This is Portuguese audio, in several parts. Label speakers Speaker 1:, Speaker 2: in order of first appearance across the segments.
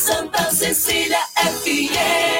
Speaker 1: Santa Cecília FM.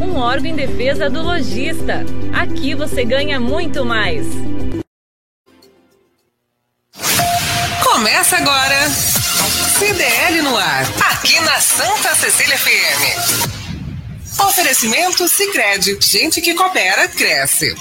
Speaker 2: um órgão em defesa do lojista. Aqui você ganha muito mais.
Speaker 3: Começa agora. CDL no ar, aqui na Santa Cecília FM. Oferecimento Sicredi, gente que coopera cresce.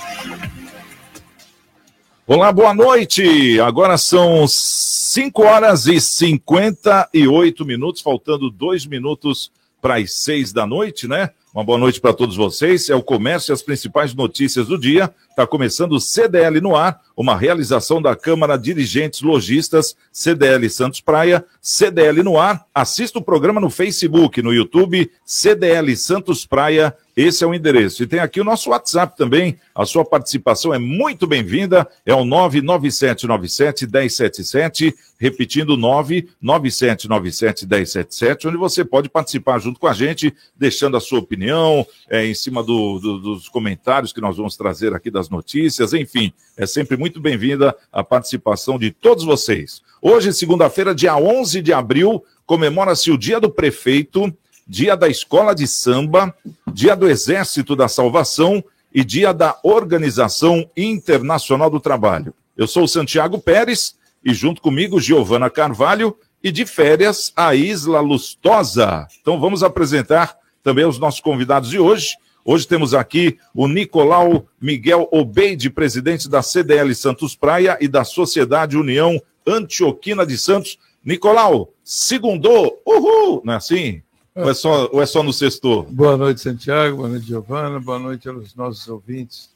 Speaker 4: Olá, boa noite. Agora são 5 horas e 58 minutos, faltando dois minutos para as 6 da noite, né? Uma boa noite para todos vocês. É o comércio e as principais notícias do dia. Está começando o CDL no ar, uma realização da Câmara Dirigentes Logistas, CDL Santos Praia, CDL no ar. Assista o programa no Facebook, no YouTube, CDL Santos Praia. Esse é o endereço. E tem aqui o nosso WhatsApp também. A sua participação é muito bem-vinda. É o 99797-1077, repetindo 99797-1077, onde você pode participar junto com a gente, deixando a sua opinião é, em cima do, do, dos comentários que nós vamos trazer aqui das notícias. Enfim, é sempre muito bem-vinda a participação de todos vocês. Hoje, segunda-feira, dia 11 de abril, comemora-se o Dia do Prefeito Dia da Escola de Samba, Dia do Exército da Salvação e Dia da Organização Internacional do Trabalho. Eu sou Santiago Pérez e junto comigo Giovana Carvalho e de férias a Isla Lustosa. Então vamos apresentar também os nossos convidados de hoje. Hoje temos aqui o Nicolau Miguel Obeide, presidente da CDL Santos Praia e da Sociedade União Antioquina de Santos. Nicolau, segundou, uhul, não é assim? Ou é só, ou é só no sexto?
Speaker 5: Boa noite, Santiago. Boa noite, Giovana. Boa noite aos nossos ouvintes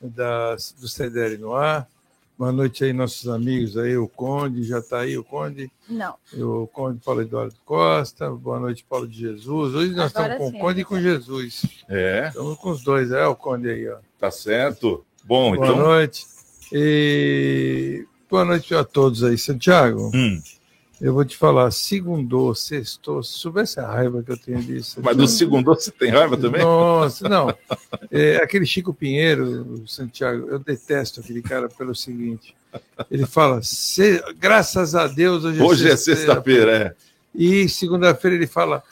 Speaker 5: da, do CDL no ar. Boa noite aí, nossos amigos aí, o Conde, já está aí o Conde?
Speaker 6: Não.
Speaker 5: O Conde Paulo Eduardo Costa, boa noite, Paulo de Jesus. Hoje nós Agora estamos com o Conde e com Jesus.
Speaker 4: É.
Speaker 5: Estamos com os dois, é o Conde aí, ó.
Speaker 4: Tá certo. Bom,
Speaker 5: boa
Speaker 4: então.
Speaker 5: Boa noite. E boa noite a todos aí, Santiago.
Speaker 4: Hum.
Speaker 5: Eu vou te falar, segundou, sextou, se soubesse a raiva que eu tenho disso.
Speaker 4: Mas do segundou você tem raiva também?
Speaker 5: Nossa, não. É, aquele Chico Pinheiro, Santiago, eu detesto aquele cara pelo seguinte. Ele fala, graças a Deus, hoje,
Speaker 4: hoje é sexta-feira. É, sexta é.
Speaker 5: E segunda-feira ele fala,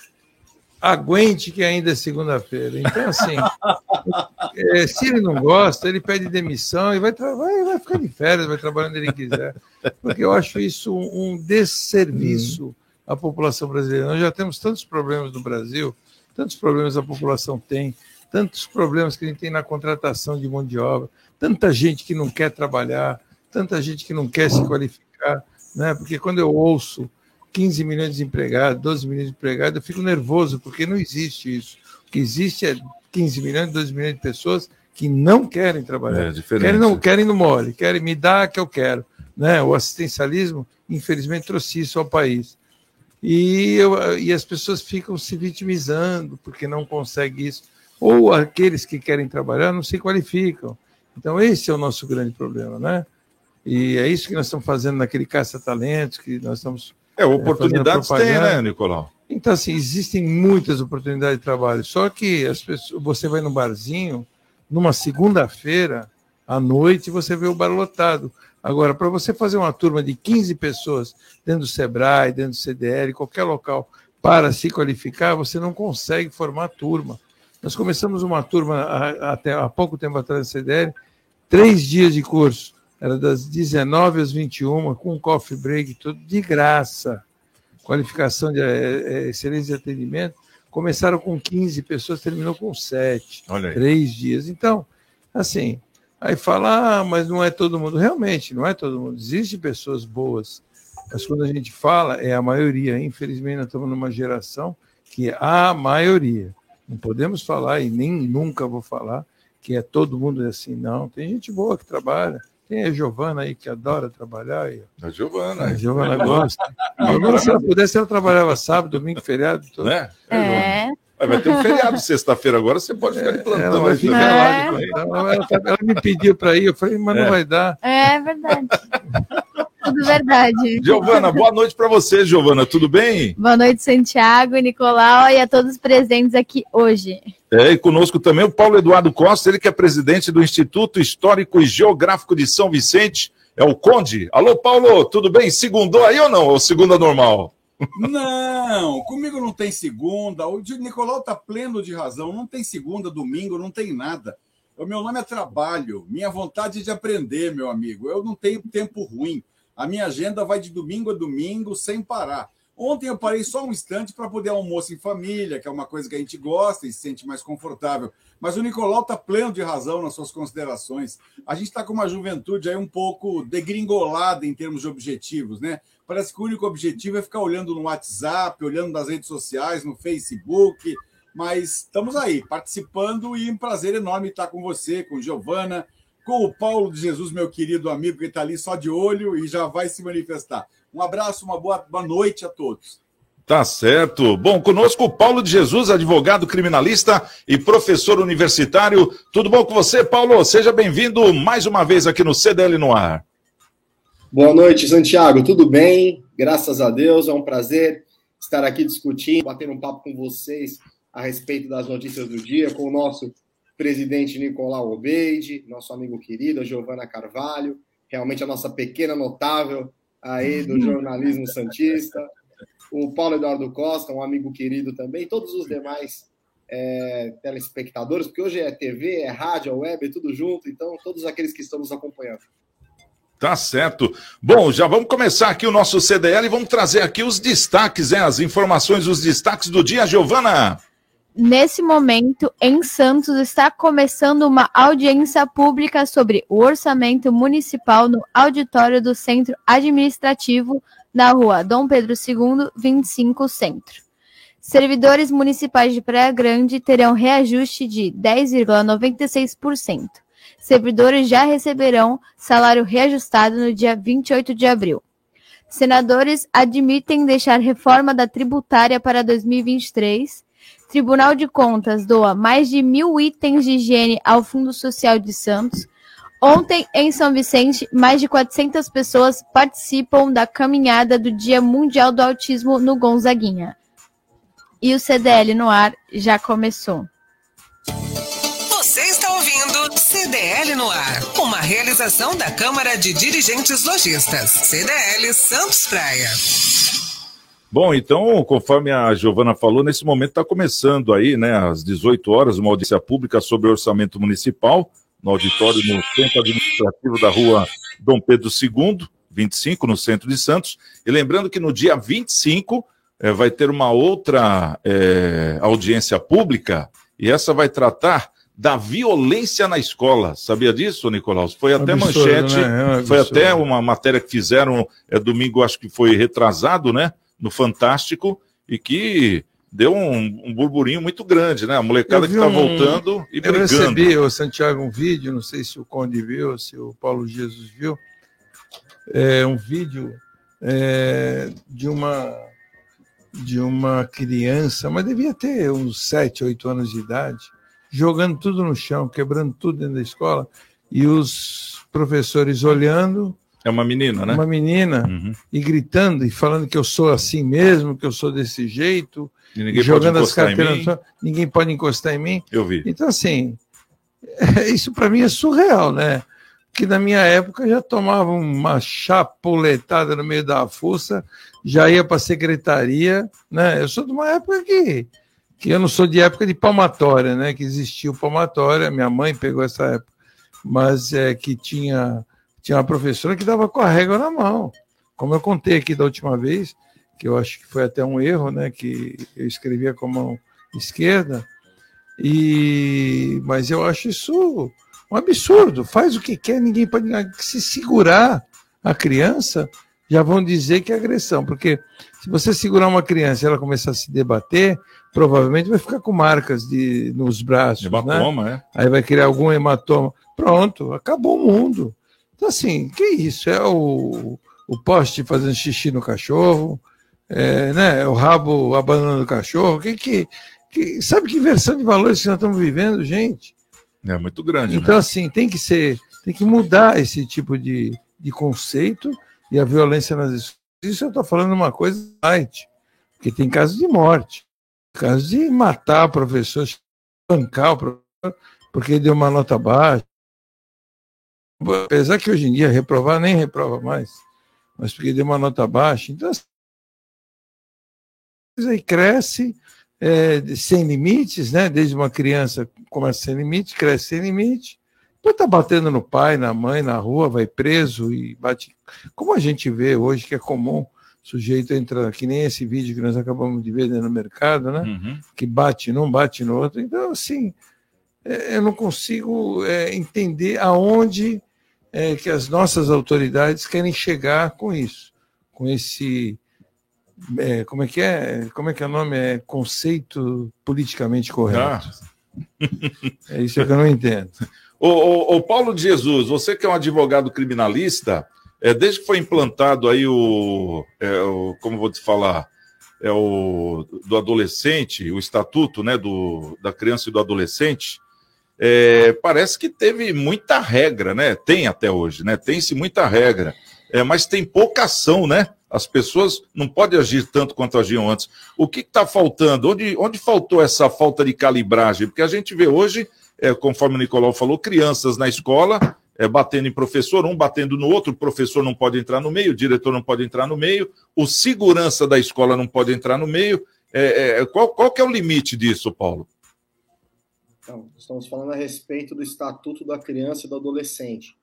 Speaker 5: aguente que ainda é segunda-feira. Então, assim, é, se ele não gosta, ele pede demissão e vai, vai, vai ficar de férias, vai trabalhar onde ele quiser. Porque eu acho isso um, desserviço à população brasileira. Nós já temos tantos problemas no Brasil, tantos problemas a população tem, tantos problemas que a gente tem na contratação de mão de obra, tanta gente que não quer trabalhar, tanta gente que não quer se qualificar, né? Porque quando eu ouço 15 milhões de desempregados, 12 milhões de empregados, eu fico nervoso, porque não existe isso. O que existe é 15 milhões, 12 milhões de pessoas que não querem trabalhar. É querem, não, querem no mole, querem me dar que eu quero. Né? O assistencialismo, infelizmente, trouxe isso ao país. E, eu, e as pessoas ficam se vitimizando porque não conseguem isso. Ou aqueles que querem trabalhar não se qualificam. Então, esse é o nosso grande problema, né? E é isso que nós estamos fazendo naquele caça-talentos, que nós estamos
Speaker 4: é, oportunidades é, tem, né, Nicolau?
Speaker 5: Então, assim, existem muitas oportunidades de trabalho. Só que as pessoas, você vai no barzinho, numa segunda-feira, à noite, você vê o bar lotado. Agora, para você fazer uma turma de 15 pessoas dentro do Sebrae, dentro do CDL, qualquer local, para se qualificar, você não consegue formar turma. Nós começamos uma turma até há pouco tempo atrás no CDL, três dias de curso. Era das 19 às 21, com coffee break, tudo de graça. Qualificação de é, excelência de atendimento. Começaram com 15 pessoas, terminou com 7.
Speaker 4: Olha aí.
Speaker 5: Três dias. Então, assim, aí fala, ah, mas não é todo mundo. Realmente, não é todo mundo. Existem pessoas boas. Mas quando a gente fala, é a maioria. Infelizmente, nós estamos numa geração que é a maioria. Não podemos falar, e nem nunca vou falar, que é todo mundo assim, não. Tem gente boa que trabalha. Tem a Giovana aí que adora trabalhar. Aí.
Speaker 4: A Giovana.
Speaker 5: A Giovana gosta. Agora, se ela pudesse, ela trabalhava sábado, domingo, feriado. Todo.
Speaker 4: Né?
Speaker 1: É.
Speaker 4: Vai ter um feriado sexta-feira agora, você pode ficar de plantão.
Speaker 5: Ela vai ficar.
Speaker 1: É.
Speaker 5: lá. de plantão. Ela, ela me pediu para ir, eu falei, mas
Speaker 4: É.
Speaker 5: não vai dar.
Speaker 1: É verdade. Verdade.
Speaker 4: Giovana, boa noite para você, Giovana. Tudo bem?
Speaker 1: Boa noite, Santiago, Nicolau e a todos presentes aqui hoje.
Speaker 4: É, e conosco também o Paulo Eduardo Costa, ele que é presidente do Instituto Histórico e Geográfico de São Vicente, é o Conde. Alô, Paulo, tudo bem? Segundou aí ou não? Ou segunda normal?
Speaker 6: Não, comigo não tem segunda. O Nicolau está pleno de razão. Não tem segunda, domingo, não tem nada. O meu nome é trabalho, minha vontade de aprender, meu amigo. Eu não tenho tempo ruim. A minha agenda vai de domingo a domingo sem parar. Ontem eu parei só um instante para poder almoço em família, que é uma coisa que a gente gosta e se sente mais confortável. Mas o Nicolau está pleno de razão nas suas considerações. A gente está com uma juventude aí um pouco degringolada em termos de objetivos, né? Parece que o único objetivo é ficar olhando no WhatsApp, olhando nas redes sociais, no Facebook. Mas estamos aí, participando e um prazer enorme estar com você, com Giovana, com o Paulo de Jesus, meu querido amigo, que está ali só de olho e já vai se manifestar. Um abraço, uma boa, boa noite a todos.
Speaker 4: Tá certo. Bom, conosco o Paulo de Jesus, advogado criminalista e professor universitário. Tudo bom com você, Paulo? Seja bem-vindo mais uma vez aqui no CDL no ar.
Speaker 7: Boa noite, Santiago. Tudo bem? Graças a Deus. É um prazer estar aqui discutindo, batendo um papo com vocês a respeito das notícias do dia, com o nosso presidente Nicolau Obeide, nosso amigo querido, a Giovana Carvalho, realmente a nossa pequena notável aí do jornalismo santista, o Paulo Eduardo Costa, um amigo querido também, todos os demais é, telespectadores, porque hoje é TV, é rádio, é web, é tudo junto, então todos aqueles que estão nos acompanhando.
Speaker 4: Tá certo. Bom, já vamos começar aqui o nosso CDL e vamos trazer aqui os destaques, né? As informações, os destaques do dia, Giovana.
Speaker 1: Nesse momento, em Santos, está começando uma audiência pública sobre o orçamento municipal no auditório do Centro Administrativo, na rua Dom Pedro II, 25 Centro. Servidores municipais de Praia Grande terão reajuste de 10,96%. Servidores já receberão salário reajustado no dia 28 de abril. Senadores admitem deixar reforma da tributária para 2023. Tribunal de Contas doa mais de mil itens de higiene ao Fundo Social de Santos. Ontem, em São Vicente, mais de 400 pessoas participam da caminhada do Dia Mundial do Autismo no Gonzaguinha. E o CDL no ar já começou.
Speaker 3: Você está ouvindo CDL no ar, uma realização da Câmara de Dirigentes Lojistas, CDL Santos Praia.
Speaker 4: Bom, então, conforme a Giovana falou, nesse momento está começando aí, né, às 18 horas, uma audiência pública sobre orçamento municipal, no auditório no Centro Administrativo da Rua Dom Pedro II, 25, no centro de Santos. E lembrando que no dia 25 eh, vai ter uma outra eh, audiência pública, e essa vai tratar da violência na escola. Sabia disso, Nicolau? Foi até
Speaker 5: Absurdo,
Speaker 4: manchete,
Speaker 5: né? É
Speaker 4: foi até uma matéria que fizeram é, domingo, acho que foi retrasado, né? No Fantástico, e que deu um, um burburinho muito grande, né? A molecada
Speaker 5: Eu
Speaker 4: que está
Speaker 5: um-
Speaker 4: voltando e
Speaker 5: Eu
Speaker 4: brigando.
Speaker 5: recebi, o Santiago, um vídeo, não sei se o Conde viu, se o Paulo Jesus viu, é um vídeo é, de uma de uma criança, mas devia ter uns 7, 8 anos de idade, jogando tudo no chão, quebrando tudo dentro da escola, e os professores olhando,
Speaker 4: É uma menina, né?
Speaker 5: uma menina,
Speaker 4: Uhum.
Speaker 5: e gritando e falando que eu sou assim mesmo, que eu sou desse jeito,
Speaker 4: E ninguém
Speaker 5: jogando
Speaker 4: pode
Speaker 5: as carteiras ninguém pode encostar em mim.
Speaker 4: Eu vi.
Speaker 5: Então, assim, isso para mim é surreal, né? Que na minha época já tomava uma chapuletada no meio da fuça, já ia para a secretaria, né? Eu sou de uma época que, que eu não sou de época de palmatória, né? Que existia o palmatória, minha mãe pegou essa época, mas é que tinha tinha uma professora que dava com a régua na mão. Como eu contei aqui da última vez, que eu acho que foi até um erro, né? Que eu escrevia com a mão esquerda, e mas eu acho isso um absurdo. Faz o que quer, ninguém pode se segurar a criança. Já vão dizer que é agressão, porque se você segurar uma criança e ela começar a se debater, provavelmente vai ficar com marcas de, nos braços. Hematoma, né? é. Aí vai criar algum hematoma. Pronto, acabou o mundo. Então, assim, que isso? É o, o poste fazendo xixi no cachorro, é, né? o rabo abandonando o cachorro. Que, que, que, sabe que inversão de valores que nós estamos vivendo, gente?
Speaker 4: É muito grande.
Speaker 5: Então,
Speaker 4: né?
Speaker 5: assim, tem que ser, tem que mudar esse tipo de, de conceito e a violência nas escolas. Isso eu estou falando uma coisa light, porque tem casos de morte, casos de matar o professor, bancar o professor, porque deu uma nota baixa. Apesar que hoje em dia reprovar nem reprova mais, mas porque deu uma nota baixa. Então, aí cresce é, sem limites, né? Desde uma criança começa sem limite, cresce sem limite, depois tá batendo no pai, na mãe, na rua, vai preso e bate. Como a gente vê hoje que é comum sujeito entra, que nem esse vídeo que nós acabamos de ver no mercado, né? Uhum. Que bate num, bate no outro. Então, assim, é, eu não consigo é, entender aonde é, que as nossas autoridades querem chegar com isso, com esse é, como é que é? Como é que é o nome? É conceito politicamente correto. Ah. É isso que eu não entendo.
Speaker 4: O, o, o, Paulo de Jesus, você que é um advogado criminalista, é, desde que foi implantado aí o, é, o como vou te falar, é o do adolescente, o estatuto, né, do, da criança e do adolescente, é, parece que teve muita regra, né? Tem até hoje, né? Tem-se muita regra, é, mas tem pouca ação, né? As pessoas não podem agir tanto quanto agiam antes. O que está faltando? Onde, onde faltou essa falta de calibragem? Porque a gente vê hoje, é, conforme o Nicolau falou, crianças na escola é, batendo em professor, um batendo no outro, o professor não pode entrar no meio, o diretor não pode entrar no meio, o segurança da escola não pode entrar no meio. É, é, qual, qual que é o limite disso, Paulo?
Speaker 7: Então, estamos falando a respeito do Estatuto da Criança e do Adolescente.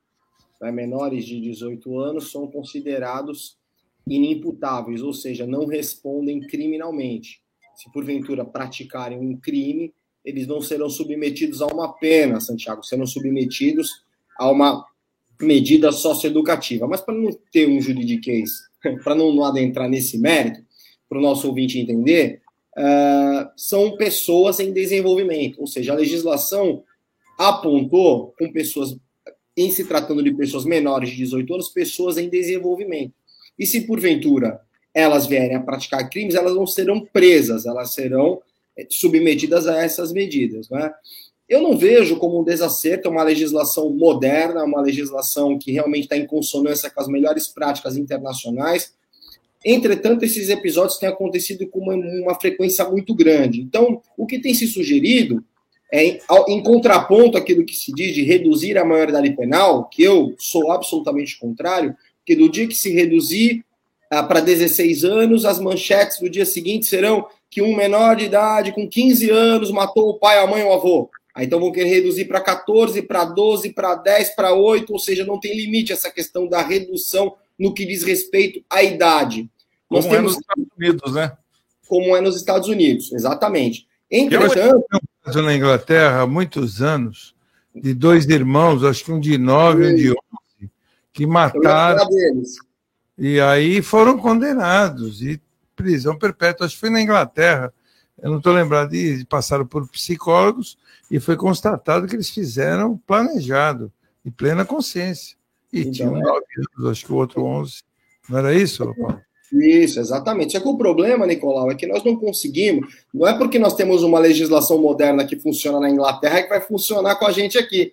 Speaker 7: Né? Menores de 18 anos são considerados inimputáveis, ou seja, não respondem criminalmente. Se porventura praticarem um crime, eles não serão submetidos a uma pena, Santiago, serão submetidos a uma medida socioeducativa. Mas para não ter um juridiquês, para não, adentrar nesse mérito, para o nosso ouvinte entender, uh, são pessoas em desenvolvimento, ou seja, a legislação apontou com pessoas, em se tratando de pessoas menores de 18 anos, pessoas em desenvolvimento. E se porventura elas vierem a praticar crimes, elas não serão presas, elas serão eh, submetidas a essas medidas. Né? Eu não vejo como um desacerto uma legislação moderna, uma legislação que realmente está em consonância com as melhores práticas internacionais. Entretanto, esses episódios têm acontecido com uma, uma frequência muito grande. Então, o que tem se sugerido é, em contraponto àquilo que se diz de reduzir a maioridade penal, que eu sou absolutamente contrário, que do dia que se reduzir ah, para 16 anos, as manchetes do dia seguinte serão que um menor de idade com 15 anos matou o pai, a mãe ou o avô. Aí então vão querer reduzir para 14, para 12, para 10, para 8, ou seja, não tem limite essa questão da redução no que diz respeito à idade.
Speaker 4: Nós como temos... é nos Estados Unidos, né?
Speaker 7: Como é nos Estados Unidos, exatamente. Entretanto.
Speaker 5: Eu na Inglaterra há muitos anos, de dois irmãos, acho que um de 9 e um de 11, que mataram. E aí foram condenados e prisão perpétua. Acho que foi na Inglaterra. Eu não estou lembrado de passaram por psicólogos e foi constatado que eles fizeram planejado, em plena consciência. E então, tinham é. nove anos, acho que o outro onze. Não era isso, Paulo?
Speaker 7: Isso, exatamente. Só que o problema, Nicolau, é que nós não conseguimos. Não é porque nós temos uma legislação moderna que funciona na Inglaterra que vai funcionar com a gente aqui.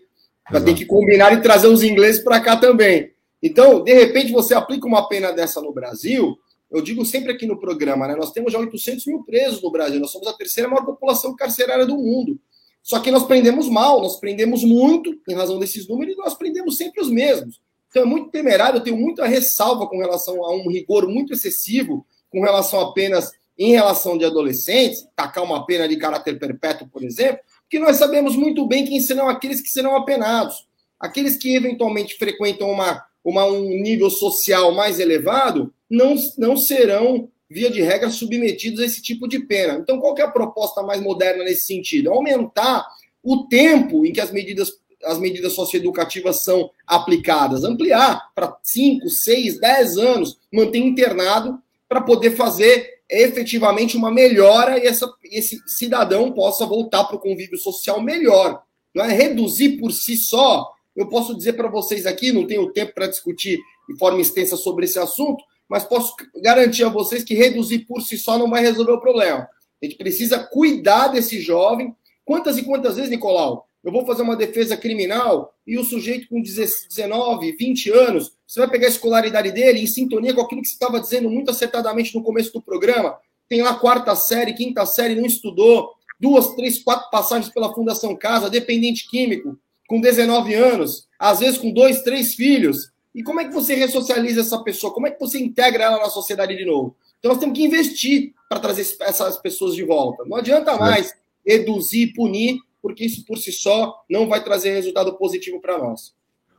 Speaker 7: Vai ter que combinar e trazer os ingleses para cá também. Então, de repente, você aplica uma pena dessa no Brasil. Eu digo sempre aqui no programa, né? Nós temos já 800 mil presos no Brasil. Nós somos a terceira maior população carcerária do mundo. Só que nós prendemos mal, nós prendemos muito em razão desses números e nós prendemos sempre os mesmos. Então é muito temerário, eu tenho muita ressalva com relação a um rigor muito excessivo com relação a penas em relação de adolescentes, tacar uma pena de caráter perpétuo, por exemplo, porque nós sabemos muito bem quem serão aqueles que serão apenados. Aqueles que eventualmente frequentam uma uma, um nível social mais elevado, não, não serão, via de regra, submetidos a esse tipo de pena. Então, qual é a proposta mais moderna nesse sentido? Aumentar o tempo em que as medidas, as medidas socioeducativas são aplicadas, ampliar para 5, 6, 10 anos, manter internado para poder fazer efetivamente uma melhora e essa, esse cidadão possa voltar para o convívio social melhor. Não é reduzir por si só. Eu posso dizer para vocês aqui, não tenho tempo para discutir de forma extensa sobre esse assunto, mas posso garantir a vocês que reduzir por si só não vai resolver o problema. A gente precisa cuidar desse jovem. Quantas e quantas vezes, Nicolau, eu vou fazer uma defesa criminal e o sujeito com 19, 20 anos, você vai pegar a escolaridade dele em sintonia com aquilo que você estava dizendo muito acertadamente no começo do programa. Tem lá quarta série, quinta série, não estudou, duas, três, quatro passagens pela Fundação Casa, dependente químico, com 19 anos, às vezes com dois, três filhos. E como é que você ressocializa essa pessoa? Como é que você integra ela na sociedade de novo? Então nós temos que investir para trazer essas pessoas de volta. Não adianta mais reduzir, punir, porque isso por si só não vai trazer resultado positivo para nós.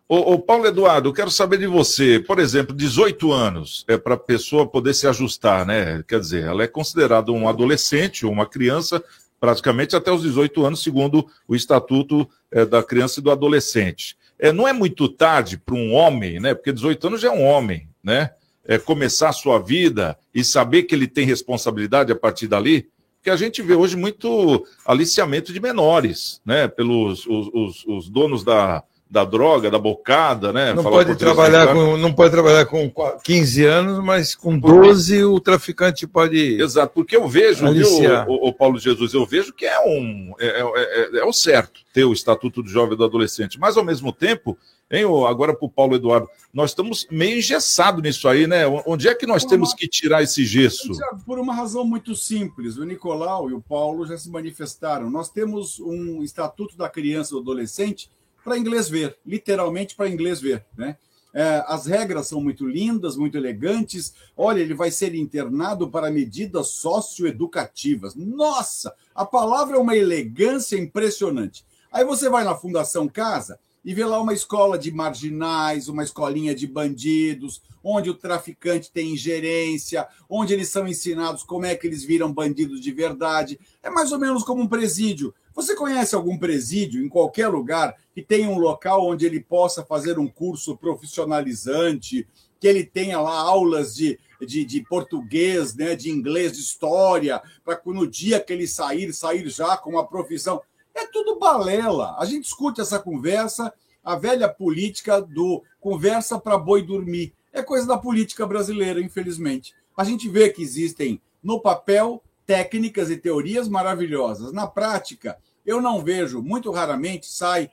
Speaker 4: Ô, Paulo Eduardo, eu quero saber de você. Por exemplo, 18 anos é para a pessoa poder se ajustar, né? Quer dizer, ela é considerada um adolescente ou uma criança praticamente até os 18 anos, segundo o Estatuto é, da Criança e do Adolescente. É, não é muito tarde para um homem, né? Porque 18 anos já é um homem, né? É, começar a sua vida e saber que ele tem responsabilidade a partir dali que a gente vê hoje muito aliciamento de menores, né? Pelos os, os, os donos da, da droga, da bocada, né?
Speaker 5: Não pode, trabalhar com, não pode trabalhar com 15 anos, mas com 12 o traficante pode.
Speaker 4: Exato, porque eu vejo, viu, o, o, Paulo Jesus, eu vejo que é um é, é, é, é o certo ter o Estatuto do Jovem e do Adolescente, mas ao mesmo tempo Hein, agora para o Paulo Eduardo, nós estamos meio engessados nisso aí, né? Onde é que nós por temos uma... que tirar esse gesso?
Speaker 6: Por uma razão muito simples. O Nicolau e o Paulo já se manifestaram. Nós temos um Estatuto da Criança e do Adolescente para inglês ver, literalmente para inglês ver, né? É, as regras são muito lindas, muito elegantes. Olha, ele vai ser internado para medidas socioeducativas. Nossa, a palavra é uma elegância impressionante. Aí você vai na Fundação Casa, e vê lá uma escola de marginais, uma escolinha de bandidos, onde o traficante tem ingerência, onde eles são ensinados como é que eles viram bandidos de verdade. É mais ou menos como um presídio. Você conhece algum presídio em qualquer lugar que tenha um local onde ele possa fazer um curso profissionalizante, que ele tenha lá aulas de, de, de português, né, de inglês, de história, para no dia que ele sair, sair já com uma profissão. É tudo balela. A gente escuta essa conversa, a velha política do conversa para boi dormir. É coisa da política brasileira, infelizmente. A gente vê que existem no papel técnicas e teorias maravilhosas. Na prática, eu não vejo, muito raramente sai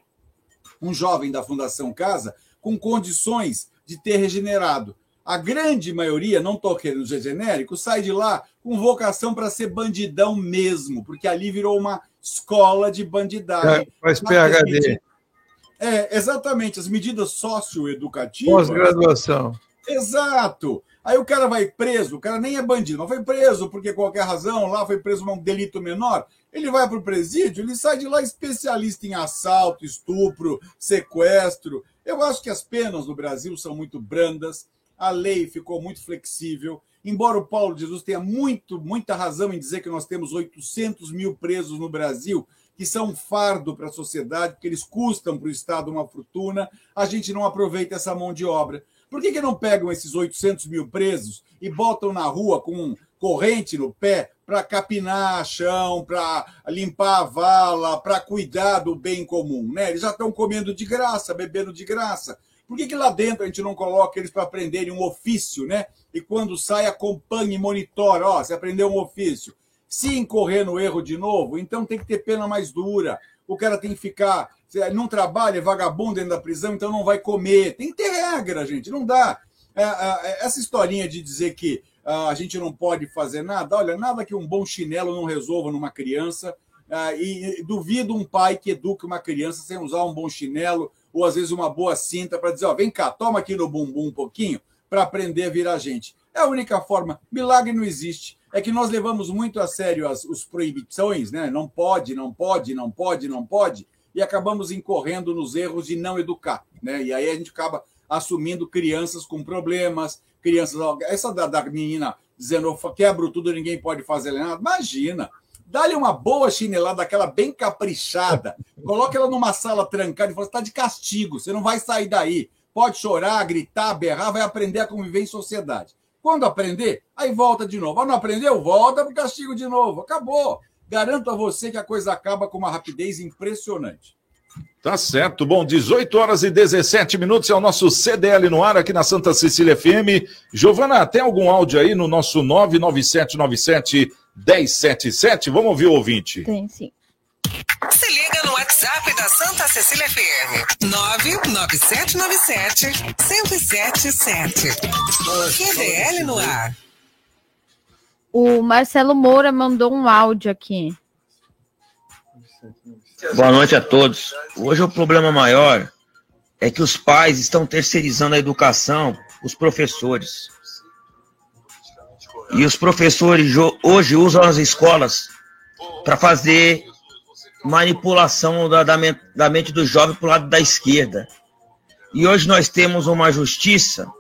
Speaker 6: um jovem da Fundação Casa com condições de ter regenerado. A grande maioria, não estou querendo ser genérico, sai de lá com vocação para ser bandidão mesmo, porque ali virou uma escola de bandidagem.
Speaker 5: É, faz PHD.
Speaker 6: É, exatamente, as medidas socioeducativas.
Speaker 5: Pós-graduação.
Speaker 6: Exato. Aí o cara vai preso, o cara nem é bandido, não foi preso porque qualquer razão, lá foi preso por um delito menor. Ele vai para o presídio, ele sai de lá especialista em assalto, estupro, sequestro. Eu acho que as penas no Brasil são muito brandas, a lei ficou muito flexível. Embora o Paulo Jesus tenha muito, muita razão em dizer que nós temos 800 mil presos no Brasil, que são um fardo para a sociedade, porque eles custam para o Estado uma fortuna, a gente não aproveita essa mão de obra. Por que, que não pegam esses 800 mil presos e botam na rua com corrente no pé para capinar chão, para limpar a vala, para cuidar do bem comum? Né? Eles já estão comendo de graça, bebendo de graça. Por que, que lá dentro a gente não coloca eles para aprenderem um ofício, né? E quando sai, acompanhe monitore. Ó, você aprendeu um ofício. Se incorrer no erro de novo, então tem que ter pena mais dura. O cara tem que ficar. Não trabalha, é vagabundo dentro da prisão, então não vai comer. Tem que ter regra, gente. Não dá. É, é, essa historinha de dizer que ah, a gente não pode fazer nada, olha, nada que um bom chinelo não resolva numa criança. Ah, e duvido um pai que eduque uma criança sem usar um bom chinelo ou às vezes uma boa cinta para dizer, ó, vem cá, toma aqui no bumbum um pouquinho para aprender a virar gente. É a única forma. Milagre não existe. É que nós levamos muito a sério as os proibições, né? Não pode, não pode, não pode, não pode, e acabamos incorrendo nos erros de não educar, né? E aí a gente acaba assumindo crianças com problemas, crianças. Essa da, da menina dizendo quebro tudo, ninguém pode fazer nada. Imagina. Dá-lhe uma boa chinelada, aquela bem caprichada. Coloca ela numa sala trancada e fala: está de castigo, você não vai sair daí. Pode chorar, gritar, berrar, vai aprender a conviver em sociedade. Quando aprender, aí volta de novo. Ah, não aprendeu? Volta para o castigo de novo. Acabou. Garanto a você que a coisa acaba com uma rapidez impressionante.
Speaker 4: Tá certo. Bom, 18 horas e 17 minutos é o nosso CDL no ar aqui na Santa Cecília FM. Giovana, tem algum áudio aí no nosso 99797 1077? Vamos ouvir o ouvinte.
Speaker 1: Tem sim.
Speaker 3: WhatsApp da Santa Cecília FM. 99797 1077. QDL no ar.
Speaker 1: O Marcelo Moura mandou um áudio aqui.
Speaker 8: Boa noite a todos. Hoje o problema maior é que os pais estão terceirizando a educação, os professores. E os professores hoje usam as escolas para fazer manipulação da, da, da mente do jovem para o lado da esquerda. E hoje nós temos uma justiça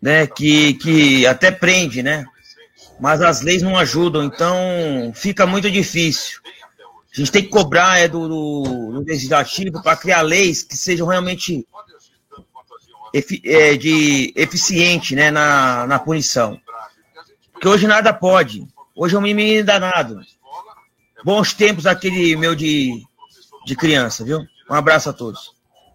Speaker 8: né, que, que até prende, né? Mas as leis não ajudam, então fica muito difícil. A gente tem que cobrar é, do, do, do legislativo para criar leis que sejam realmente efi, é, de eficiente né, na, na punição. Porque hoje nada pode. Hoje é um mimimi danado. Bons tempos aquele meu de, de criança, viu? Um abraço a todos.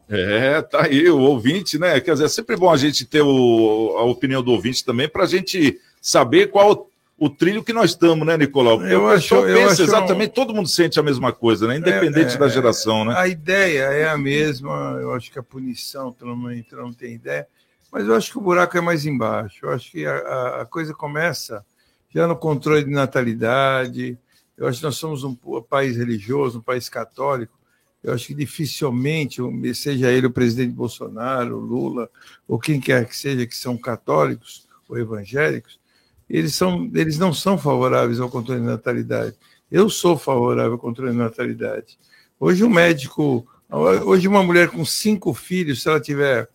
Speaker 4: É, tá aí, o ouvinte, né? Quer dizer, é sempre bom a gente ter o, a opinião do ouvinte também, para a gente saber qual o trilho que nós estamos, né, Nicolau? Porque
Speaker 5: eu acho, eu acho
Speaker 4: exatamente, todo mundo sente a mesma coisa, né? Independente
Speaker 5: é,
Speaker 4: da geração, né?
Speaker 5: A ideia é a mesma, eu acho que a punição, pelo menos, não tem ideia, mas eu acho que o buraco é mais embaixo. Eu acho que a, a coisa começa já no controle de natalidade. Eu acho que nós somos um país religioso, um país católico. Eu acho que dificilmente, seja ele o presidente Bolsonaro, Lula, ou quem quer que seja, que são católicos ou evangélicos, eles, são, eles não são favoráveis ao controle de natalidade. Eu sou favorável ao controle de natalidade. Hoje um médico, hoje uma mulher com cinco filhos, se ela tiver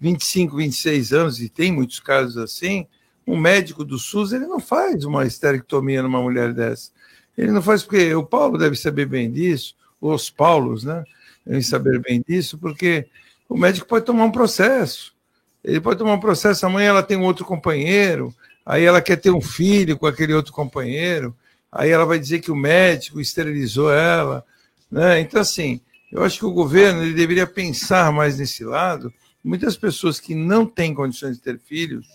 Speaker 5: 25, 26 anos, e tem muitos casos assim, um médico do SUS, ele não faz uma esterectomia numa mulher dessa. Ele não faz porque o Paulo deve saber bem disso, os Paulos, né? Devem saber bem disso, porque o médico pode tomar um processo. Ele pode tomar um processo, amanhã ela tem um outro companheiro, aí ela quer ter um filho com aquele outro companheiro, aí ela vai dizer que o médico esterilizou ela, né? Então assim, eu acho que o governo ele deveria pensar mais nesse lado. Muitas pessoas que não têm condições de ter filhos,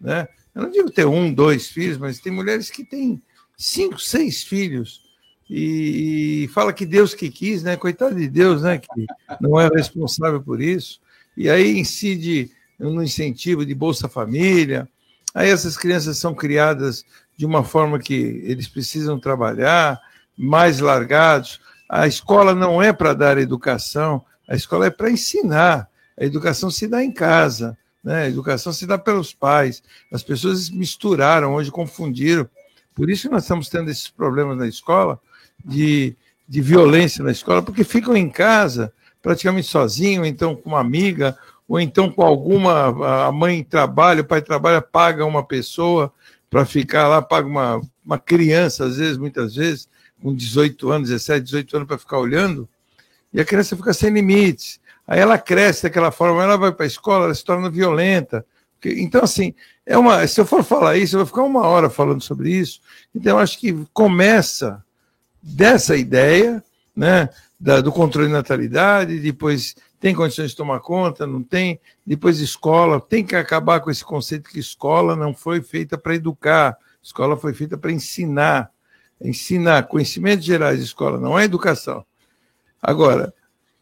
Speaker 5: né? Eu não digo ter um, dois filhos, mas tem mulheres que têm cinco, seis filhos e, fala que Deus que quis, né? Coitado de Deus, né? Que não é responsável por isso. E aí incide no incentivo de Bolsa Família, Aí essas crianças são criadas de uma forma que eles precisam trabalhar, mais largados. A escola não é para dar educação, a escola é para ensinar. A educação se dá em casa, né? a educação se dá pelos pais. As pessoas misturaram, hoje confundiram. Por isso nós estamos tendo esses problemas na escola, de, de violência na escola, porque ficam em casa praticamente sozinhos, então com uma amiga, ou então com alguma, a mãe trabalha, o pai trabalha, paga uma pessoa para ficar lá, paga uma, uma criança, às vezes, muitas vezes, com 18 anos, 17, 18 anos, para ficar olhando, e a criança fica sem limites. Aí ela cresce daquela forma, ela vai para a escola, ela se torna violenta. Então, assim, é uma, se eu for falar isso, eu vou ficar uma hora falando sobre isso. Então, acho que começa dessa ideia, né, da, do controle de natalidade, depois tem condições de tomar conta, não tem. Depois, escola, tem que acabar com esse conceito que escola não foi feita para educar, escola foi feita para ensinar. Ensinar conhecimentos gerais, escola não é educação. Agora,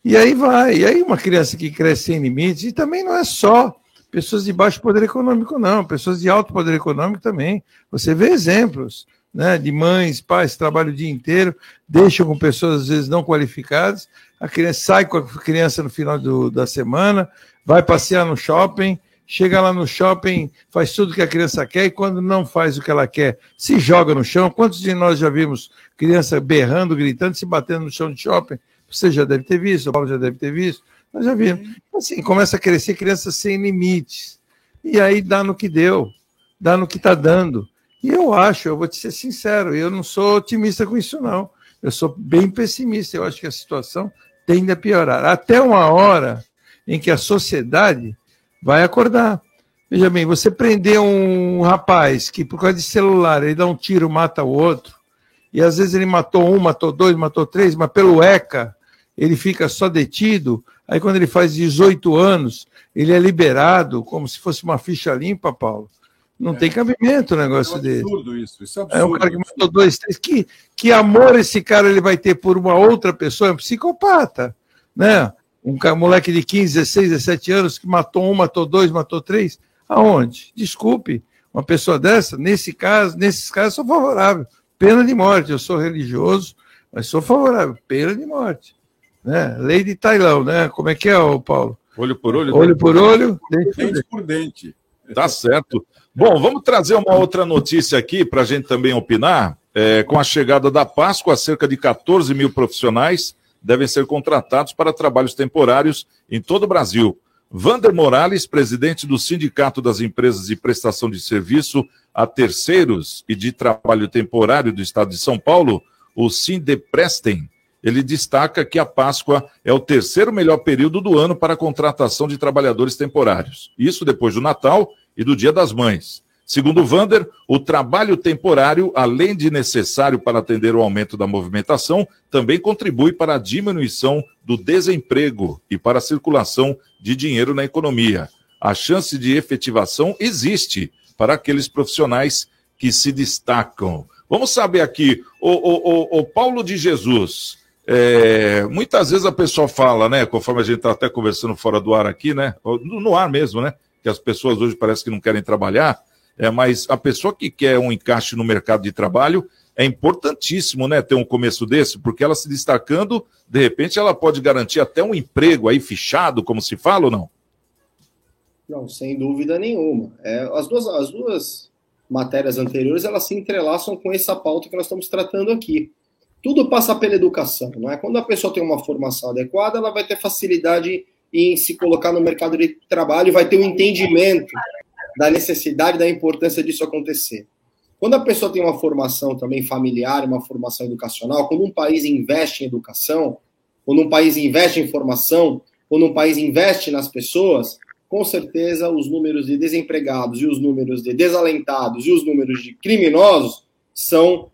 Speaker 5: e aí vai, e aí uma criança que cresce sem limites, e também não é só pessoas de baixo poder econômico, não, pessoas de alto poder econômico também. Você vê exemplos né, de mães, pais trabalham o dia inteiro, deixam com pessoas às vezes não qualificadas, a criança sai com a criança no final do, da semana, vai passear no shopping, chega lá no shopping, faz tudo que a criança quer e quando não faz o que ela quer, se joga no chão. Quantos de nós já vimos criança berrando, gritando, se batendo no chão de shopping Você já deve ter visto, o Paulo já deve ter visto, nós já vimos. Assim, começa a crescer crianças sem limites. E aí dá no que deu, dá no que está dando. E eu acho, eu vou te ser sincero, eu não sou otimista com isso, não. Eu sou bem pessimista. Eu acho que a situação tende a piorar. Até uma hora em que a sociedade vai acordar. Veja bem, você prender um rapaz que, por causa de celular, ele dá um tiro, mata o outro, e às vezes ele matou um, matou dois, matou três, mas pelo ECA ele fica só detido. Aí, quando ele faz 18 anos, ele é liberado como se fosse uma ficha limpa, Paulo. Não é. tem cabimento o negócio é um
Speaker 6: dele.
Speaker 5: Absurdo
Speaker 6: isso, isso é absurdo. É
Speaker 5: um cara que matou dois, três. Que, que amor esse cara ele vai ter por uma outra pessoa? É um psicopata, né? Um moleque de 15, 16, 17 anos que matou um, matou dois, matou três. Aonde? Desculpe, uma pessoa dessa, nesse caso, nesses casos, sou favorável. Pena de morte. Eu sou religioso, mas sou favorável. Pena de morte. Né? Lei de Tailão, né? Como é que é, Paulo?
Speaker 4: Olho por olho.
Speaker 5: Olho por olho,
Speaker 6: dente, dente por dente.
Speaker 4: Tá certo. Bom, vamos trazer uma outra notícia aqui para a gente também opinar. É, com a chegada da Páscoa, cerca de 14 mil profissionais devem ser contratados para trabalhos temporários em todo o Brasil. Vander Morales, presidente do Sindicato das Empresas de Prestação de Serviço a Terceiros e de Trabalho Temporário do Estado de São Paulo, o Sindeprestem, ele destaca que a Páscoa é o terceiro melhor período do ano para a contratação de trabalhadores temporários. Isso depois do Natal e do Dia das Mães. Segundo Vander, o trabalho temporário, além de necessário para atender o aumento da movimentação, também contribui para a diminuição do desemprego e para a circulação de dinheiro na economia. A chance de efetivação existe para aqueles profissionais que se destacam. Vamos saber aqui, o, o, o, o Paulo de Jesus. É, muitas vezes a pessoa fala, né? Conforme a gente está até conversando fora do ar aqui, né? No, no ar mesmo, né? Que as pessoas hoje parece que não querem trabalhar é, mas a pessoa que quer um encaixe no mercado de trabalho é importantíssimo, né, ter um começo desse, porque ela se destacando, de repente ela pode garantir até um emprego aí fichado, como se fala ou não?
Speaker 7: Não, sem dúvida nenhuma. É, as, duas, as duas matérias anteriores, elas se entrelaçam com essa pauta que nós estamos tratando aqui. Tudo passa pela educação, não é? Quando a pessoa tem uma formação adequada, ela vai ter facilidade em se colocar no mercado de trabalho, vai ter um entendimento da necessidade, da importância disso acontecer. Quando a pessoa tem uma formação também familiar, uma formação educacional, quando um país investe em educação, quando um país investe em formação, quando um país investe nas pessoas, com certeza os números de desempregados e os números de desalentados e os números de criminosos são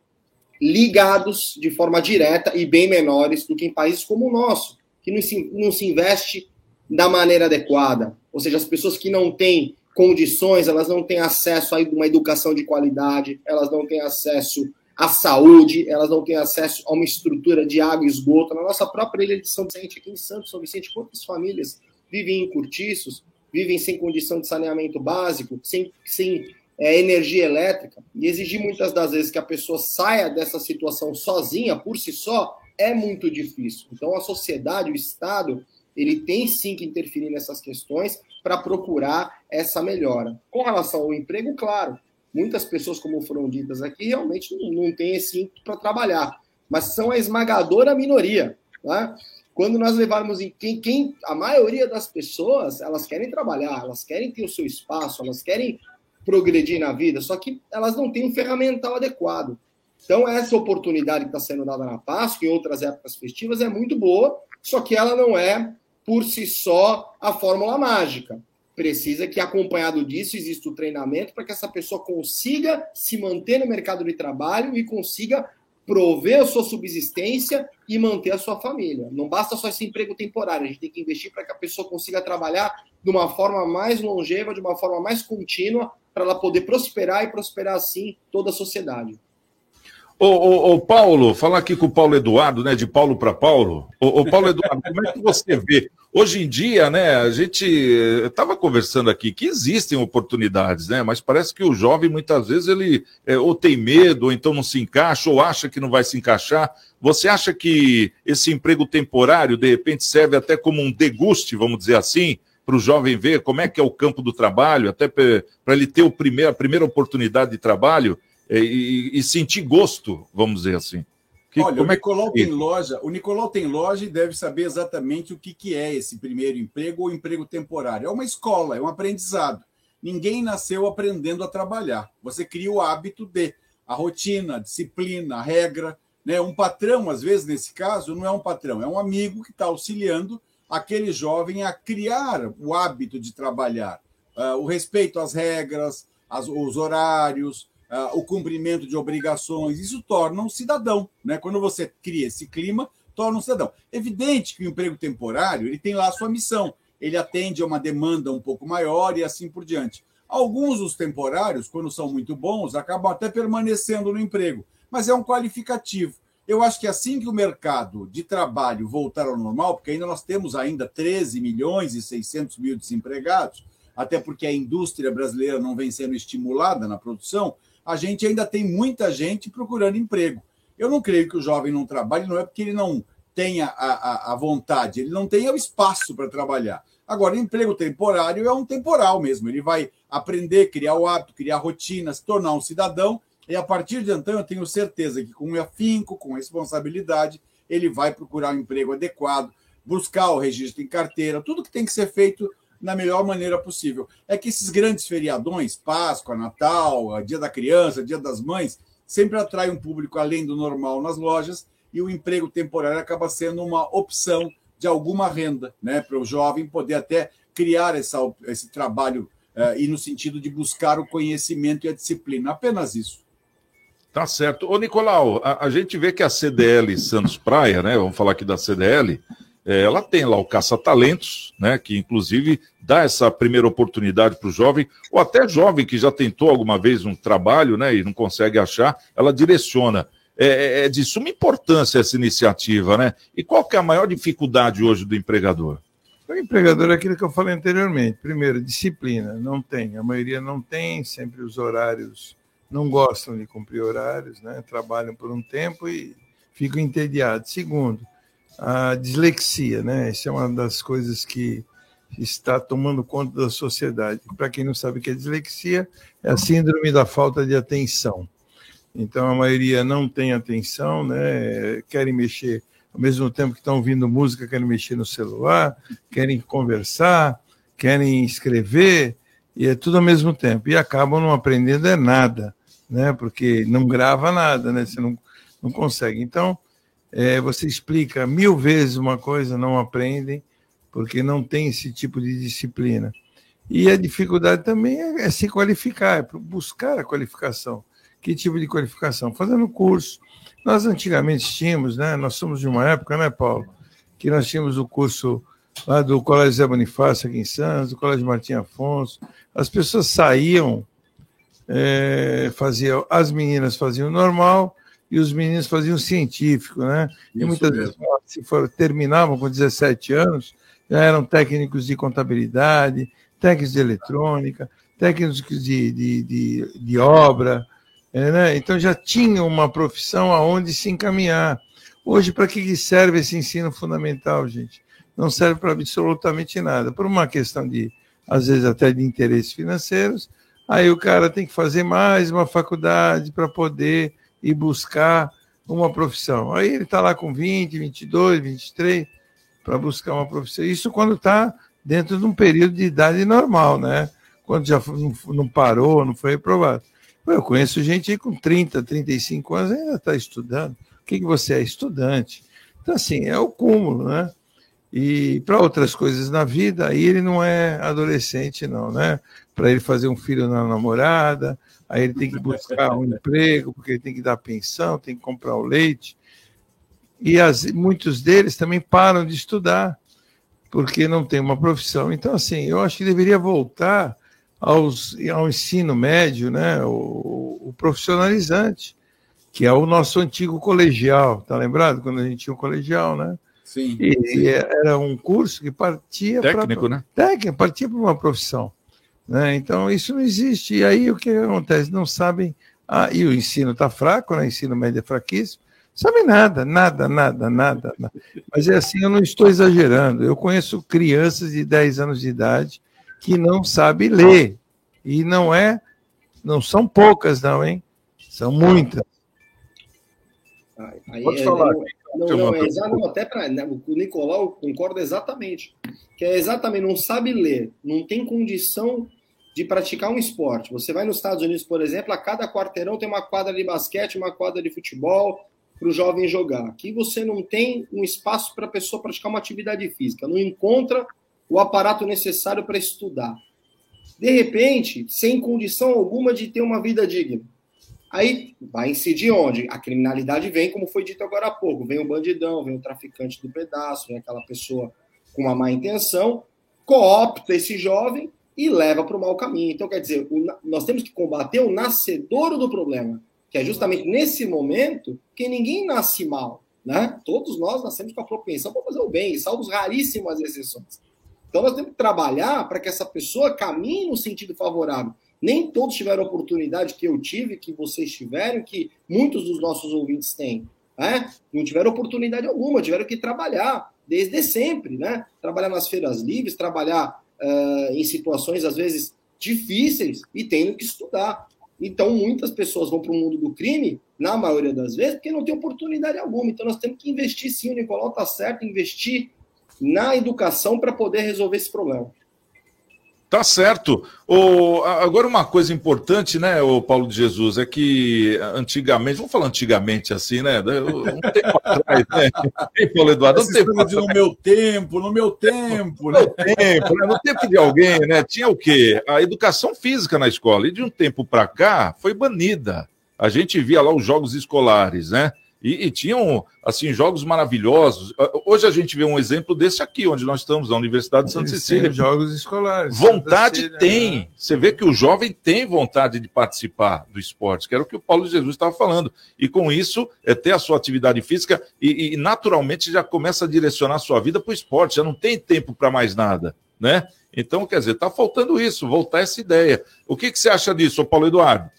Speaker 7: ligados de forma direta e bem menores do que em países como o nosso, que não se, não se investe da maneira adequada. Ou seja, as pessoas que não têm condições, elas não têm acesso a uma educação de qualidade, elas não têm acesso à saúde, elas não têm acesso a uma estrutura de água e esgoto. Na nossa própria ilha de São Vicente, aqui em Santos, São Vicente, quantas famílias vivem em cortiços, vivem sem condição de saneamento básico, sem, sem é, energia elétrica, e exigir muitas das vezes que a pessoa saia dessa situação sozinha, por si só, é muito difícil. Então, a sociedade, o Estado, ele tem sim que interferir nessas questões para procurar essa melhora. Com relação ao emprego, claro, muitas pessoas, como foram ditas aqui, realmente não, não têm esse ímpeto para trabalhar, mas são a esmagadora minoria. Né? Quando nós levarmos em quem, quem a maioria das pessoas, elas querem trabalhar, elas querem ter o seu espaço, elas querem progredir na vida, só que elas não têm um ferramental adequado. Então, essa oportunidade que está sendo dada na Páscoa e outras épocas festivas é muito boa, só que ela não é por si só a fórmula mágica. Precisa que, acompanhado disso, exista o treinamento para que essa pessoa consiga se manter no mercado de trabalho e consiga prover a sua subsistência e manter a sua família. Não basta só esse emprego temporário, a gente tem que investir para que a pessoa consiga trabalhar de uma forma mais longeva, de uma forma mais contínua, para ela poder prosperar e prosperar assim toda a sociedade.
Speaker 4: Ô, ô, ô, Paulo, falar aqui com o Paulo Eduardo, né? De Paulo para Paulo. Ô, ô, Paulo Eduardo, como é que você vê? Hoje em dia, né, a gente estava conversando aqui que existem oportunidades, né? Mas parece que o jovem muitas vezes ele é, ou tem medo, ou então não se encaixa, ou acha que não vai se encaixar. Você acha que esse emprego temporário, de repente, serve até como um deguste, vamos dizer assim, para o jovem ver como é que é o campo do trabalho, até para ele ter o primeiro, a primeira oportunidade de trabalho? É, e, e sentir gosto, vamos dizer assim. O Que,
Speaker 6: Olha, o
Speaker 4: como é que-
Speaker 6: Nicolau tem loja, o Nicolau tem loja e deve saber exatamente o que, que é esse primeiro emprego ou emprego temporário. É uma escola, é um aprendizado. Ninguém nasceu aprendendo a trabalhar. Você cria o hábito de a rotina, a disciplina, a regra. Né? Um patrão, às vezes, nesse caso, não é um patrão, é um amigo que está auxiliando aquele jovem a criar o hábito de trabalhar. Ah, o respeito às regras, as- os horários, ah, o cumprimento de obrigações, isso torna um cidadão. Né? Quando você cria esse clima, torna um cidadão. Evidente que o emprego temporário ele tem lá a sua missão, ele atende a uma demanda um pouco maior e assim por diante. Alguns dos temporários, quando são muito bons, acabam até permanecendo no emprego, mas é um qualificativo. Eu acho que assim que o mercado de trabalho voltar ao normal, porque ainda nós temos ainda 13 milhões e 600 mil desempregados, até porque a indústria brasileira não vem sendo estimulada na produção, a gente ainda tem muita gente procurando emprego. Eu não creio que o jovem não trabalhe, não é porque ele não tenha a, a, a vontade, ele não tenha o espaço para trabalhar. Agora, emprego temporário é um temporal mesmo. Ele vai aprender, criar o hábito, criar rotina, se tornar um cidadão. E a partir de então, eu tenho certeza que com afinco, com responsabilidade, ele vai procurar um emprego adequado, buscar o registro em carteira, tudo que tem que ser feito na melhor maneira possível. É que esses grandes feriadões, Páscoa, Natal, Dia da Criança, Dia das Mães, sempre atraem um público além do normal nas lojas e o emprego temporário acaba sendo uma opção de alguma renda, né, para o jovem poder até criar essa, esse trabalho eh, e no sentido de buscar o conhecimento e a disciplina. Apenas isso.
Speaker 4: Tá certo. Ô, Nicolau, a, a gente vê que a CDL Santos Praia, né? Vamos falar aqui da CDL, ela tem lá o Caça-Talentos, né? Que inclusive dá essa primeira oportunidade para o jovem, ou até jovem que já tentou alguma vez um trabalho, né? E não consegue achar, ela direciona. É, é- é de suma importância essa iniciativa, né? E qual que é a maior dificuldade hoje do empregador?
Speaker 5: O empregador é aquilo que eu falei anteriormente. Primeiro, disciplina. Não tem. A maioria não tem, sempre os horários não gostam de cumprir horários, né? trabalham por um tempo e ficam entediados. Segundo, a dislexia. Né? Essa é uma das coisas que está tomando conta da sociedade. Para quem não sabe o que é dislexia, é a síndrome da falta de atenção. Então, a maioria não tem atenção, né? querem mexer ao mesmo tempo que estão ouvindo música, querem mexer no celular, querem conversar, querem escrever, e é tudo ao mesmo tempo. E acabam não aprendendo é nada, né? porque não grava nada, né? você não, não consegue. Então, é, você explica mil vezes uma coisa, não aprendem, porque não tem esse tipo de disciplina. E a dificuldade também é, é se qualificar, é buscar a qualificação. Que tipo de qualificação? Fazendo curso. Nós antigamente tínhamos, né? Nós somos de uma época, né, Paulo? Que nós tínhamos o curso lá do Colégio Zé Bonifácio aqui em Santos, do Colégio Martim Afonso. As pessoas saíam, é, faziam, as meninas faziam normal e os meninos faziam científico, né? E
Speaker 6: Isso
Speaker 5: muitas
Speaker 6: mesmo.
Speaker 5: vezes, se for, terminavam com 17 anos, já eram técnicos de contabilidade, técnicos de eletrônica, técnicos de, de, de, de obra, é, né? então já tinham uma profissão aonde se encaminhar. Hoje, para que serve esse ensino fundamental, gente? Não serve para absolutamente nada. Por uma questão de, às vezes, até de interesses financeiros, aí o cara tem que fazer mais uma faculdade para poder ir buscar uma profissão. Aí ele está lá com 20, 22, 23 para buscar uma profissão. Isso quando está dentro de um período de idade normal, né? Quando já não, não parou, não foi reprovado. Eu conheço gente aí com 30, 35 anos ainda está estudando. O que, que você é? Estudante. Então, assim, é o cúmulo, né? E para outras coisas na vida, aí ele não é adolescente, não, né? Para ele fazer um filho na namorada, aí ele tem que buscar um emprego, porque ele tem que dar pensão, tem que comprar o leite. E as, muitos deles também param de estudar, porque não tem uma profissão. Então, assim, eu acho que deveria voltar aos, ao ensino médio, né? o, o profissionalizante, que é o nosso antigo colegial, tá lembrado? Quando a gente tinha o colegial, né?
Speaker 6: Sim.
Speaker 5: E, e era um curso que partia
Speaker 4: Técnico,
Speaker 5: pra,
Speaker 4: né?
Speaker 5: técnico, partia para uma profissão. Né? Então, isso não existe. E aí o que acontece? Não sabem. Ah, e o ensino está fraco, né? o ensino médio é fraquíssimo. Sabe nada, nada, nada, nada, nada. Mas é assim, eu não estou exagerando. Eu conheço crianças de 10 anos de idade que não sabem ler. E não é, não são poucas, não, hein? São muitas.
Speaker 4: Aí, Pode é, falar.
Speaker 7: Não, não, não, é não até para né, o Nicolau concorda exatamente. Que é exatamente, não sabe ler, não tem condição de praticar um esporte. Você vai nos Estados Unidos, por exemplo, a cada quarteirão tem uma quadra de basquete, uma quadra de futebol para o jovem jogar. Aqui você não tem um espaço para a pessoa praticar uma atividade física, não encontra o aparato necessário para estudar. De repente, sem condição alguma de ter uma vida digna. Aí vai incidir onde? A criminalidade vem, como foi dito agora há pouco. Vem o bandidão, vem o traficante do pedaço, vem aquela pessoa com uma má intenção, coopta esse jovem e leva para o mau caminho. Então, quer dizer, o, nós temos que combater o nascedouro do problema, que é justamente nesse momento que ninguém nasce mal. Né? Todos nós nascemos com a propensão para fazer o bem, salvo raríssimas exceções. Então, nós temos que trabalhar para que essa pessoa caminhe no sentido favorável. Nem todos tiveram a oportunidade que eu tive, que vocês tiveram, que muitos dos nossos ouvintes têm. Né? Não tiveram oportunidade alguma, tiveram que trabalhar desde sempre, né? Trabalhar nas feiras livres, trabalhar uh, em situações às vezes difíceis e tendo que estudar. Então, muitas pessoas vão para o mundo do crime, na maioria das vezes, porque não tem oportunidade alguma. Então, nós temos que investir sim, o Nicolau está certo, investir na educação para poder resolver esse problema.
Speaker 4: Tá certo. O, agora, uma coisa importante, né, o Paulo de Jesus, é que antigamente, vamos falar antigamente assim, né? Um tempo atrás, né? Ei, Paulo Eduardo, um tempo
Speaker 6: atrás. No meu tempo, no meu tempo,
Speaker 4: né? No tempo, né? No tempo de alguém, né? Tinha o quê? A educação física na escola. E de um tempo para cá foi banida. A gente via lá os jogos escolares, né? E, e, tinham assim jogos maravilhosos. Ah, hoje a gente vê um exemplo desse aqui, onde nós estamos, na Universidade de Santa Cecília.
Speaker 5: Jogos escolares.
Speaker 4: Vontade Cecília, tem. Né? Você vê que o jovem tem vontade de participar do esporte, que era o que o Paulo Jesus estava falando. E com isso, é ter a sua atividade física e, e naturalmente já começa a direcionar a sua vida para o esporte, já não tem tempo para mais nada, né? Então, quer dizer, está faltando isso, voltar essa ideia. O que, que você acha disso, Paulo Eduardo?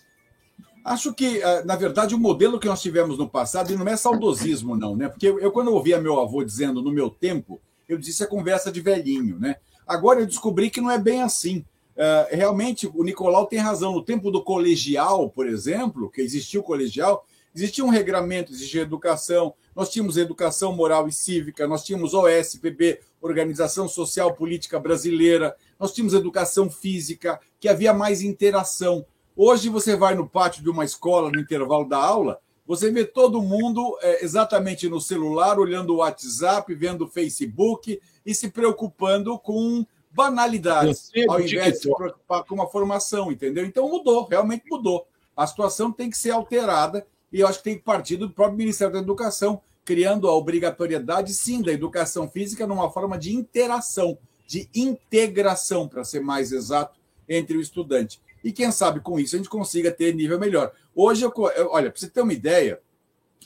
Speaker 6: Acho que, ah, na verdade, o modelo que nós tivemos no passado, e não é saudosismo, não, né? Porque eu, quando eu ouvia meu avô dizendo no meu tempo, eu disse a conversa de velhinho, né? Agora eu descobri que não é bem assim. Uh, realmente, o Nicolau tem razão. No tempo do colegial, por exemplo, que existia o colegial, existia um regramento, existia educação, nós tínhamos educação moral e cívica, nós tínhamos OSPB, Organização Social Política Brasileira, nós tínhamos educação física, que havia mais interação. Hoje você vai no pátio de uma escola, no intervalo da aula, você vê todo mundo é, exatamente no celular, olhando o WhatsApp, vendo o Facebook e se preocupando com banalidades, ao invés de se preocupar com uma formação, entendeu? Então mudou, realmente mudou. A situação tem que ser alterada e eu acho que tem que partir do próprio Ministério da Educação, criando a obrigatoriedade, sim, da educação física numa forma de interação, de integração, para ser mais exato, entre o estudante. E quem sabe com isso a gente consiga ter nível melhor. Hoje, eu, olha, para você ter uma ideia,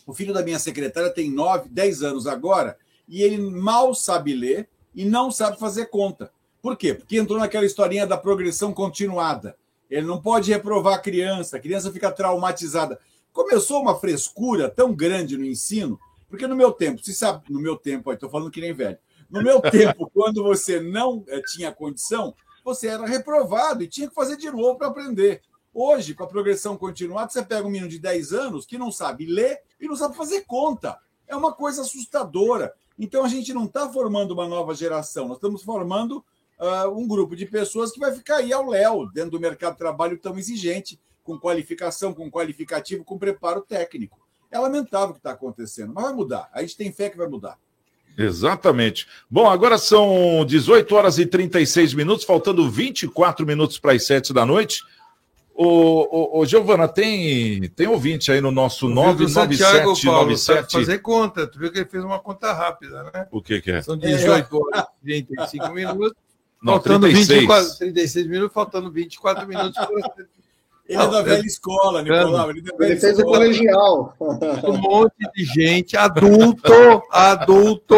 Speaker 6: o filho da minha secretária tem 9, 10 anos agora, e ele mal sabe ler e não sabe fazer conta. Por quê? Porque entrou naquela historinha da progressão continuada. Ele não pode reprovar a criança, a criança fica traumatizada. Começou uma frescura tão grande no ensino, porque no meu tempo, você sabe, no meu tempo, estou falando que nem velho. No meu tempo, quando você não eh, tinha condição, você era reprovado e tinha que fazer de novo para aprender. Hoje, com a progressão continuada, você pega um menino de 10 anos que não sabe ler e não sabe fazer conta. É uma coisa assustadora. Então, a gente não está formando uma nova geração, nós estamos formando uh, um grupo de pessoas que vai ficar aí ao léu, dentro do mercado de trabalho tão exigente, com qualificação, com qualificativo, com preparo técnico. É lamentável o que está acontecendo, mas vai mudar. A gente tem fé que vai mudar.
Speaker 4: Exatamente. Bom, agora são 18 horas e 36 minutos, faltando 24 minutos para as 7 da noite. Ô, ô, ô, Giovana, tem, tem ouvinte aí no nosso 99797.
Speaker 5: fazer conta. Tu viu que ele fez uma conta rápida, né?
Speaker 4: O que, que é?
Speaker 5: São 18 horas e 35 minutos. Não, faltando 36. 24, 36 minutos, faltando 24 minutos para
Speaker 6: ele é da velha escola, Nicolau.
Speaker 7: Ele, é ele fez o colegial.
Speaker 5: Um monte de gente, adulto, adulto,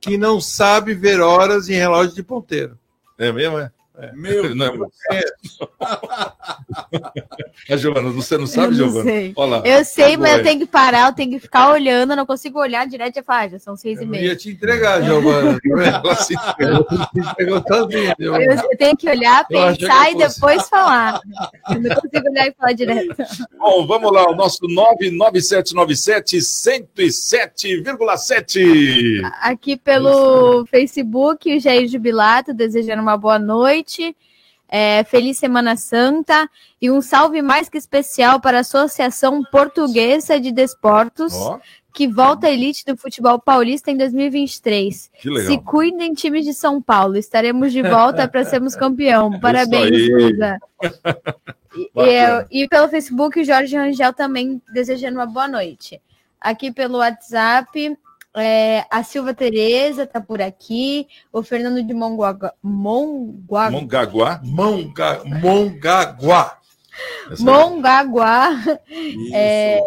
Speaker 5: que não sabe ver horas em relógio de ponteiro.
Speaker 4: É mesmo, é?
Speaker 6: Meu
Speaker 4: Não é
Speaker 6: Deus.
Speaker 4: A Giovana, você não
Speaker 1: Eu
Speaker 4: sabe,
Speaker 1: não
Speaker 4: Giovana?
Speaker 1: sei.
Speaker 4: Olha lá.
Speaker 1: Eu sei, mas
Speaker 4: Ué.
Speaker 1: eu tenho que parar, eu tenho que ficar olhando, eu não consigo olhar direto e falar, ah, já são seis e
Speaker 5: Eu
Speaker 1: meia.
Speaker 5: ia te entregar, Giovana.
Speaker 4: Ela se
Speaker 5: Ela se sozinha,
Speaker 1: Eu, eu tenho que olhar,
Speaker 5: Eu
Speaker 1: pensar e depois falar. Eu não consigo olhar e falar direto.
Speaker 4: Bom, vamos lá, o nosso 99797 107,7.
Speaker 1: Aqui pelo Facebook, o Jair Jubilato, desejando uma boa noite. É, feliz Semana Santa e um salve mais que especial para a Associação Portuguesa de Desportos,
Speaker 4: Ó,
Speaker 1: que volta à elite do futebol paulista em 2023.
Speaker 4: que legal.
Speaker 1: Se cuidem, times de São Paulo. Estaremos de volta para sermos campeão. Parabéns. Lusa. E,
Speaker 4: Bacana.
Speaker 1: e pelo Facebook, o Jorge Rangel também desejando uma boa noite. Aqui pelo WhatsApp, é, a Silva Tereza está por aqui. O Fernando de Monguaga, Monguaga,
Speaker 4: Mongaguá.
Speaker 5: Monga, Mongaguá.
Speaker 4: Essa-
Speaker 1: Mongaguá.
Speaker 6: Isso.
Speaker 1: É,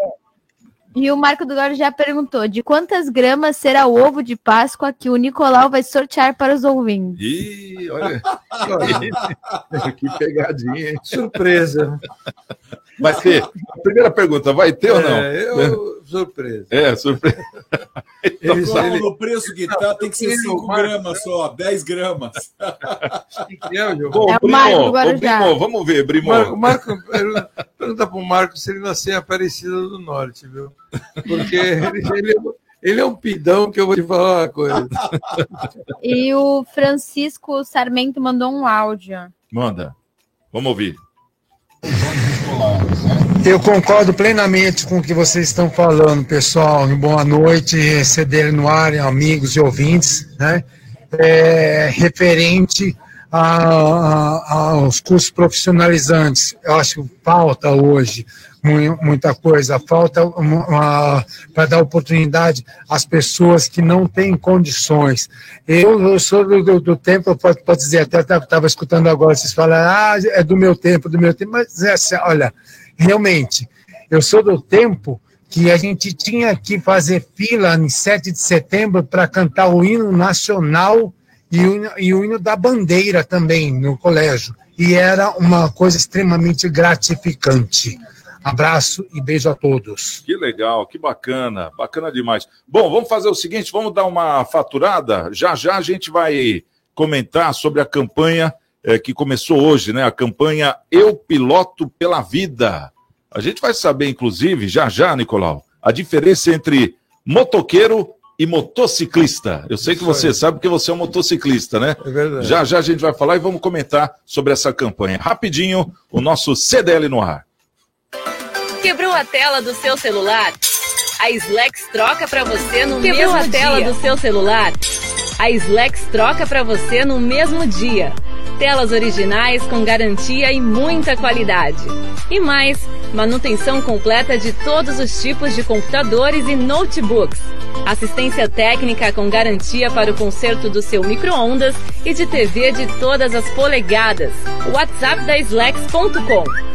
Speaker 1: E o Marco do Goro já perguntou: de quantas gramas será o ovo de Páscoa que o Nicolau vai sortear para os ouvintes?
Speaker 4: Ih, olha. que pegadinha, hein?
Speaker 5: Surpresa.
Speaker 4: Vai ter. A primeira pergunta, vai ter ou não?
Speaker 5: É, eu, surpresa.
Speaker 4: É, surpresa. Então,
Speaker 5: Ele-
Speaker 6: no preço que tá, tem que ser
Speaker 5: Ele-
Speaker 6: 5
Speaker 5: Marco-
Speaker 6: gramas só, 10 gramas.
Speaker 5: é, Giovana?
Speaker 4: Bom,
Speaker 1: É o
Speaker 4: Brimo,
Speaker 1: Marco Guarujá.
Speaker 4: Brimo, vamos ver, Brimo.
Speaker 5: Marco, Marco, pergunta- pergunta pro Marco se ele nasceu em Aparecida do Norte, viu? Porque ele, ele é, ele é um pidão que eu vou te falar uma coisa.
Speaker 1: E o Francisco Sarmento mandou um áudio.
Speaker 4: Manda. Vamos ouvir.
Speaker 9: Eu concordo plenamente com o que vocês estão falando, pessoal. Boa noite, CDL no ar, amigos e ouvintes, né? É, referente a- a- aos cursos profissionalizantes, eu acho que falta hoje mu- muita coisa, falta para dar oportunidade às pessoas que não têm condições. Eu, eu sou do, do- do tempo, pode, pode dizer, até estava escutando agora, vocês falam, ah, é do meu tempo, do meu tempo, mas essa, olha, realmente, eu sou do tempo que a gente tinha que fazer fila em 7 de setembro para cantar o hino nacional e o, e o hino da bandeira também no colégio. E era uma coisa extremamente gratificante. Abraço e beijo a todos.
Speaker 4: Que legal, que bacana, bacana demais. Bom, vamos fazer o seguinte, vamos dar uma faturada. Já já a gente vai comentar sobre a campanha eh, que começou hoje, né? A campanha Eu Piloto pela Vida. A gente vai saber, inclusive, já já, Nicolau, a diferença entre motoqueiro e motociclista. Eu sei que você
Speaker 5: aí.
Speaker 4: sabe que você é um motociclista, né?
Speaker 5: É verdade.
Speaker 4: Já já a gente vai falar e vamos comentar sobre essa campanha. Rapidinho, o nosso CDL no ar.
Speaker 2: Quebrou a tela do seu celular? A Slex troca para você no
Speaker 10: Quebrou
Speaker 2: mesmo
Speaker 10: a tela
Speaker 2: dia.
Speaker 10: do
Speaker 2: seu celular? A Slex troca para você no mesmo dia. Telas originais com garantia e muita qualidade. E mais, manutenção completa de todos os tipos de computadores e notebooks. Assistência técnica com garantia para o conserto do seu micro-ondas e de TV de todas as polegadas. WhatsApp da Slex.com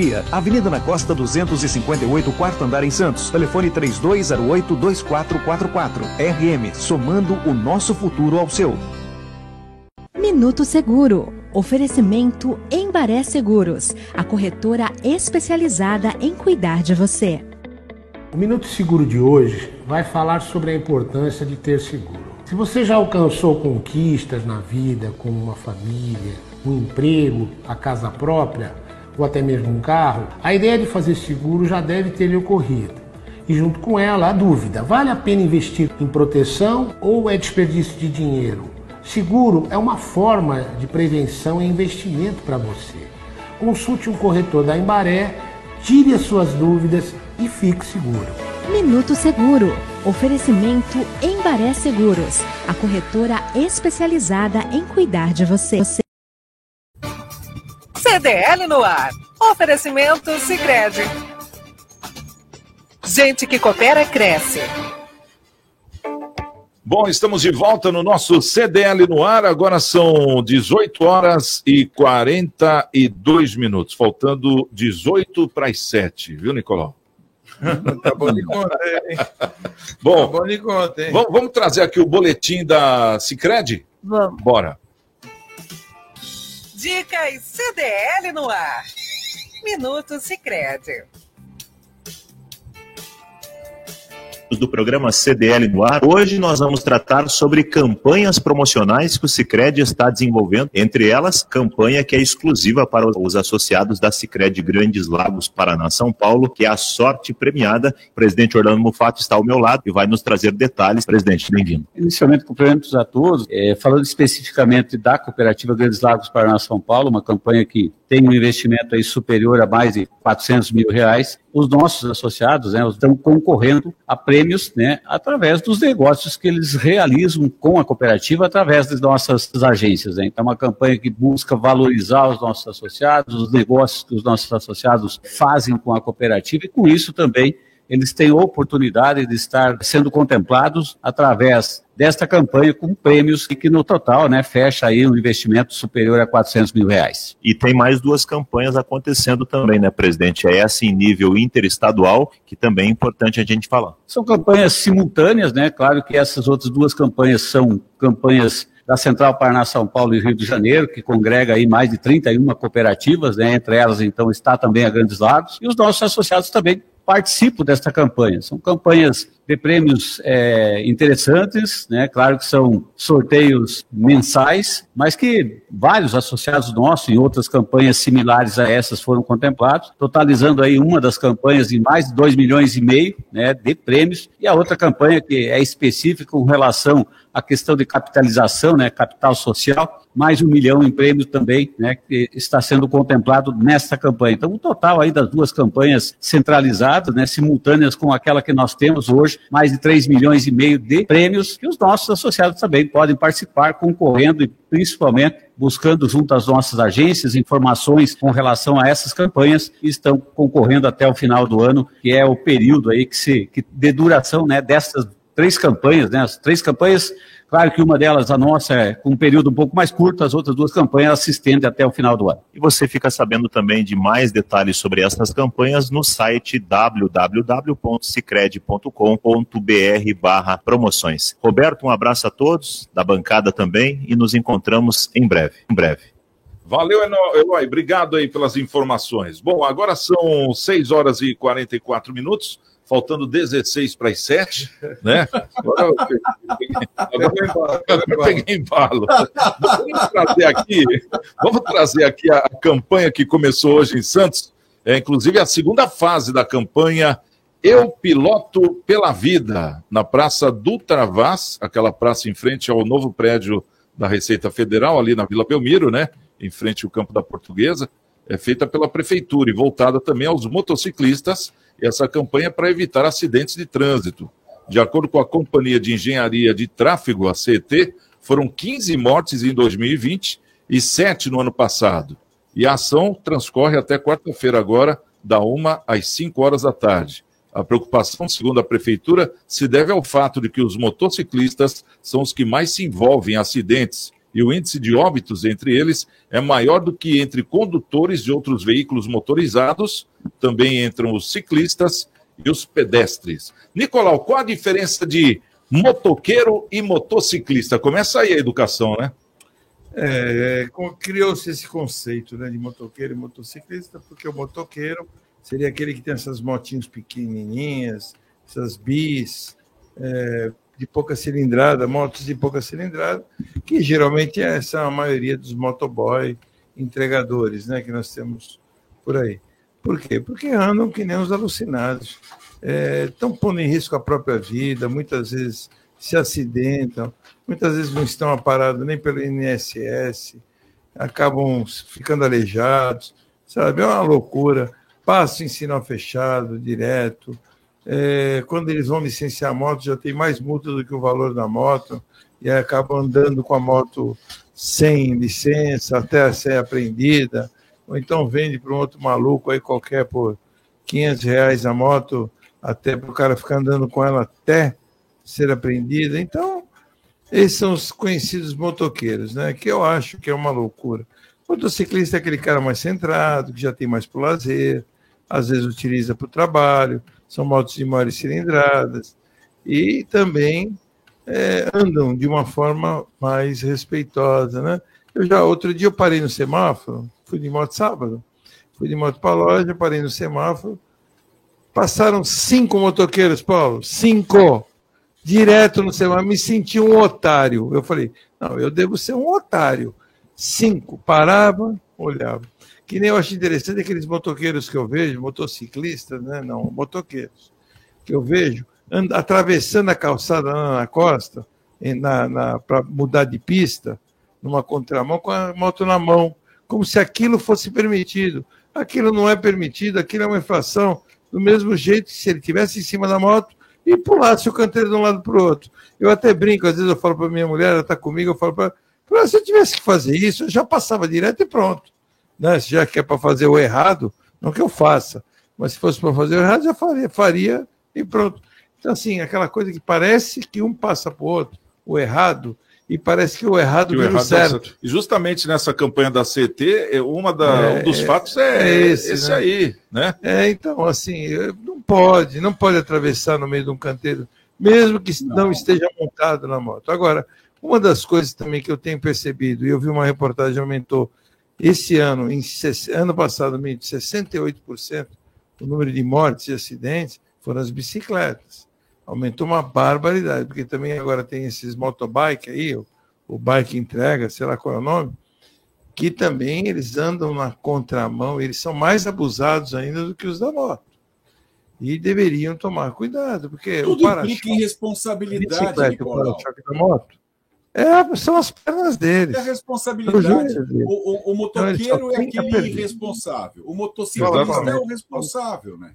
Speaker 11: Avenida na Costa 258, quarto andar em Santos. Telefone 3208-2444. RM, somando o nosso futuro ao seu.
Speaker 12: Minuto Seguro. Oferecimento Embaré Seguros, a corretora especializada em cuidar de você.
Speaker 13: O Minuto Seguro de hoje vai falar sobre a importância de ter seguro. Se você já alcançou conquistas na vida, como uma família, um emprego, a casa própria ou até mesmo um carro, a ideia de fazer seguro já deve ter lhe ocorrido. E junto com ela, a dúvida: vale a pena investir em proteção ou é desperdício de dinheiro? Seguro é uma forma de prevenção e investimento para você. Consulte um corretor da Embaré, tire as suas dúvidas e fique seguro.
Speaker 12: Minuto Seguro. Oferecimento Embaré Seguros, a corretora especializada em cuidar de você.
Speaker 3: CDL no ar. Oferecimento Sicredi. Gente que coopera cresce.
Speaker 4: Bom, estamos de volta no nosso CDL no ar. Agora são 18 horas e 42 minutos, faltando 18 para as 7, viu, Nicolau?
Speaker 5: tá bom de conta, hein?
Speaker 4: Bom,
Speaker 5: Tá bom de conta, hein?
Speaker 4: vamos, vamos trazer aqui o boletim da Cicred?
Speaker 1: Vamos.
Speaker 4: Bora.
Speaker 3: Dicas CDL no ar. Minuto Sicredi.
Speaker 10: Do programa CDL no ar. Hoje nós vamos tratar sobre campanhas promocionais que o Sicredi está desenvolvendo, entre elas campanha que é exclusiva para os associados da Sicredi Grandes Lagos, Paraná, São Paulo, que é a sorte premiada. O presidente Orlando Mufato está ao meu lado e vai nos trazer detalhes. Presidente, bem-vindo.
Speaker 14: Inicialmente, cumprimentos a todos. É, falando especificamente da Cooperativa Grandes Lagos Paraná São Paulo, uma campanha que tem um investimento aí superior a mais de 400 mil reais. Os nossos associados né, estão concorrendo a prêmios né, através dos negócios que eles realizam com a cooperativa através das nossas agências. Né. Então, é uma campanha que busca valorizar os nossos associados, os negócios que os nossos associados fazem com a cooperativa e, com isso, também eles têm oportunidade de estar sendo contemplados através desta campanha com prêmios e que no total né, fecha aí um investimento superior a 400 mil reais.
Speaker 10: E tem mais duas campanhas acontecendo também, né, presidente? É essa em nível interestadual, que também é importante a gente falar.
Speaker 14: São campanhas simultâneas, né? Claro que essas outras duas campanhas são campanhas da Central Paraná São Paulo e Rio de Janeiro, que congrega aí mais de 31 cooperativas, né? Entre elas, então, está também a Grandes Lagos, e os nossos associados também participam desta campanha. São campanhas de prêmios é, interessantes, né? Claro que são sorteios mensais, mas que vários associados nossos em outras campanhas similares a essas foram contemplados, totalizando aí uma das campanhas em mais de 2 milhões e meio né, de prêmios, e a outra campanha que é específica com relação à questão de capitalização, né, capital social, mais um milhão em prêmios também, né, que está sendo contemplado nesta campanha. Então, o total aí das duas campanhas centralizadas, né, simultâneas com aquela que nós temos hoje, mais de 3 milhões e meio de prêmios, que os nossos associados também podem participar, concorrendo e principalmente buscando junto às nossas agências informações com relação a essas campanhas e estão concorrendo até o final do ano, que é o período aí que se que de duração, né, dessas três campanhas, né, as três campanhas Claro que uma delas, a nossa, é com um período um pouco mais curto, as outras duas campanhas se estendem até o final do ano.
Speaker 10: E você fica sabendo também de mais detalhes sobre essas campanhas no site www.cicred.com.br barra promoções. Roberto, um abraço a todos, da bancada também, e nos encontramos em breve. Em breve.
Speaker 4: Valeu, Eloy. Obrigado aí pelas informações. Bom, agora são 6 horas e 44 minutos, faltando 16 para as 7, né? Agora eu peguei, embalo. Vamos trazer aqui, vamos trazer aqui a, a campanha que começou hoje em Santos, é, inclusive a segunda fase da campanha Eu Piloto pela Vida, na Praça Dutra Vaz, aquela praça em frente ao novo prédio da Receita Federal, ali na Vila Belmiro, né? Em frente ao Campo da Portuguesa, é feita pela Prefeitura e voltada também aos motociclistas, essa campanha é para evitar acidentes de trânsito. De acordo com a Companhia de Engenharia de Tráfego, a CET, foram 15 mortes em 2020 e 7 no ano passado. E a ação transcorre até quarta-feira agora, da 1 às 5 horas da tarde. A preocupação, segundo a prefeitura, se deve ao fato de que os motociclistas são os que mais se envolvem em acidentes e o índice de óbitos entre eles é maior do que entre condutores de outros veículos motorizados, também entram os ciclistas e os pedestres. Nicolau, qual a diferença de motoqueiro e motociclista? Começa aí a educação, né?
Speaker 5: É, criou-se esse conceito né, de motoqueiro e motociclista, porque o motoqueiro seria aquele que tem essas motinhos pequenininhas, essas bis, é, de pouca cilindrada, motos de pouca cilindrada, que geralmente é essa a maioria dos motoboy entregadores né, que nós temos por aí. Por quê? Porque andam que nem os alucinados. Estão pondo em risco a própria vida, muitas vezes se acidentam, muitas vezes não estão aparados nem pelo INSS, acabam ficando aleijados, sabe? É uma loucura. Passo em sinal fechado, direto. É, quando eles vão licenciar a moto, já tem mais multa do que o valor da moto, e acabam andando com a moto sem licença, até ser apreendida, ou então vende para um outro maluco aí qualquer por 500 reais a moto, até para o cara ficar andando com ela até ser apreendida. Então, esses são os conhecidos motoqueiros, né? Que eu acho que é uma loucura. O motociclista é aquele cara mais centrado, que já tem mais para o lazer, às vezes utiliza para o trabalho, são motos de maiores cilindradas, e também é, andam de uma forma mais respeitosa, né? Eu já, outro dia eu parei no semáforo, fui de moto sábado, fui de moto para a loja, parei no semáforo, passaram cinco motoqueiros, Paulo, cinco, direto no semáforo, me senti um otário. Eu falei, não, eu devo ser um otário. Cinco, parava, olhava. Que nem eu acho interessante aqueles motoqueiros que eu vejo, motociclistas, né? Não, motoqueiros, que eu vejo, atravessando a calçada na costa, na, na para mudar de pista, numa contramão, com a moto na mão, como se aquilo fosse permitido. Aquilo não é permitido, aquilo é uma infração, do mesmo jeito que se ele tivesse em cima da moto e pulasse o canteiro de um lado para o outro. Eu até brinco, às vezes eu falo para minha mulher, ela está comigo, eu falo para se eu tivesse que fazer isso, eu já passava direto e pronto. Né? Se já que é para fazer o errado, não que eu faça, mas se fosse para fazer o errado, já faria, faria e pronto. Então, assim, aquela coisa que parece que um passa para o outro, o errado, e parece que o errado
Speaker 4: vira
Speaker 5: o certo.
Speaker 4: E justamente nessa campanha da CT, uma da,
Speaker 5: É,
Speaker 4: um dos fatos é,
Speaker 5: é
Speaker 4: esse,
Speaker 5: esse, né?
Speaker 4: aí, né?
Speaker 5: É, então, assim, não pode, não pode atravessar no meio de um canteiro, mesmo que não, esteja montado na moto. Agora, uma das coisas também que eu tenho percebido, e eu vi uma reportagem aumentou esse ano, em, ano passado, aumentou 68% o número de mortes e acidentes foram as bicicletas. Aumentou uma barbaridade, porque também agora tem esses motobike aí, o, o bike entrega, sei lá qual é o nome, que também eles andam na contramão, eles são mais abusados ainda do que os da moto. E deveriam tomar cuidado, porque
Speaker 6: Tudo
Speaker 5: o para-choque,
Speaker 6: implica em responsabilidade,
Speaker 5: bicicleta e o para-choque da moto, é, são as pernas deles.
Speaker 6: É a responsabilidade.
Speaker 5: O.
Speaker 6: O, o-
Speaker 5: Então,
Speaker 6: motoqueiro é aquele irresponsável. O motociclista é o responsável, né?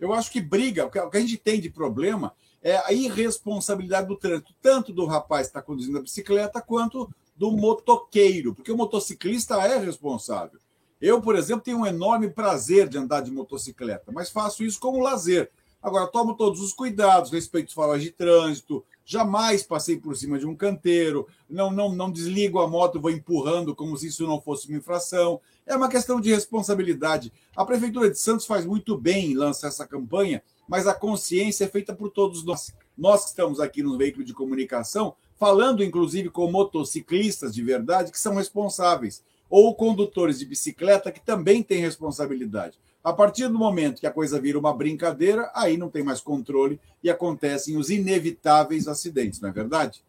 Speaker 6: Eu acho que briga, o que o que a gente tem de problema é a irresponsabilidade do trânsito, tanto do rapaz que está conduzindo a bicicleta, quanto do motoqueiro, porque o motociclista é responsável. Eu, por exemplo, tenho um enorme prazer de andar de motocicleta, mas faço isso como lazer. Agora, tomo todos os cuidados, respeito os faróis de trânsito, jamais passei por cima de um canteiro, não, não, não desligo a moto, vou empurrando como se isso não fosse uma infração. É uma questão de responsabilidade. A Prefeitura de Santos faz muito bem em lançar essa campanha, mas a consciência é feita por todos nós. Nós que estamos aqui no veículo de comunicação, falando inclusive com motociclistas de verdade que são responsáveis, ou condutores de bicicleta que também têm responsabilidade. A partir do momento que a coisa vira uma brincadeira, aí não tem mais controle e acontecem os inevitáveis acidentes, não é verdade?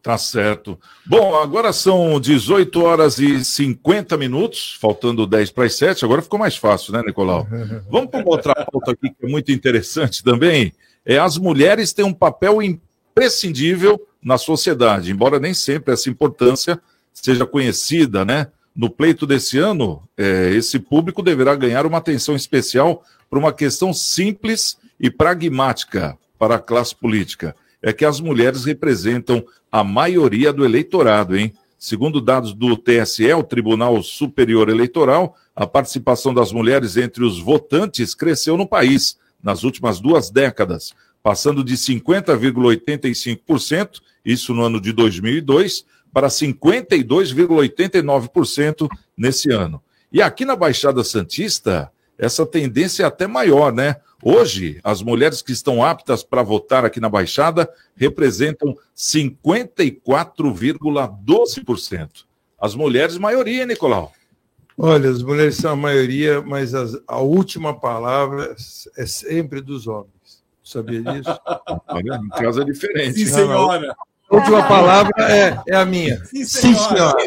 Speaker 4: Tá certo. Bom, agora são 18 horas e 50 minutos, faltando 10 para as 7. Agora ficou mais fácil, né, Nicolau? Vamos para uma outra pauta aqui que é muito interessante também. É, as mulheres têm um papel imprescindível na sociedade, embora nem sempre essa importância seja conhecida, né? No pleito desse ano, é, esse público deverá ganhar uma atenção especial por uma questão simples e pragmática para a classe política. É que as mulheres representam a maioria do eleitorado, hein? Segundo dados do TSE, o Tribunal Superior Eleitoral, a participação das mulheres entre os votantes cresceu no país nas últimas duas décadas, passando de 50,85%, isso no ano de 2002, para 52,89% nesse ano. E aqui na Baixada Santista, essa tendência é até maior, né? Hoje, as mulheres que estão aptas para votar aqui na Baixada representam 54,12%. As mulheres, maioria, Nicolau?
Speaker 5: Olha, as mulheres são a maioria, mas as- a última palavra é sempre dos homens. Sabia disso?
Speaker 4: Olha, em casa é diferente.
Speaker 6: Sim, senhora.
Speaker 5: A última palavra é, é a minha.
Speaker 6: Sim,
Speaker 5: Sim,
Speaker 6: senhora.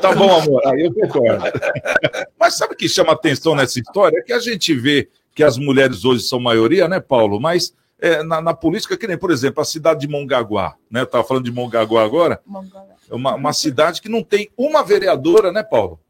Speaker 4: Tá bom, amor, aí eu concordo. Mas sabe o que chama atenção nessa história? É que a gente vê que as mulheres hoje são maioria, né, Paulo? Mas é, na, na, política, que nem, por exemplo, a cidade de Mongaguá, né? Eu estava falando de Mongaguá agora. É uma, uma cidade que não tem uma vereadora, né, Paulo?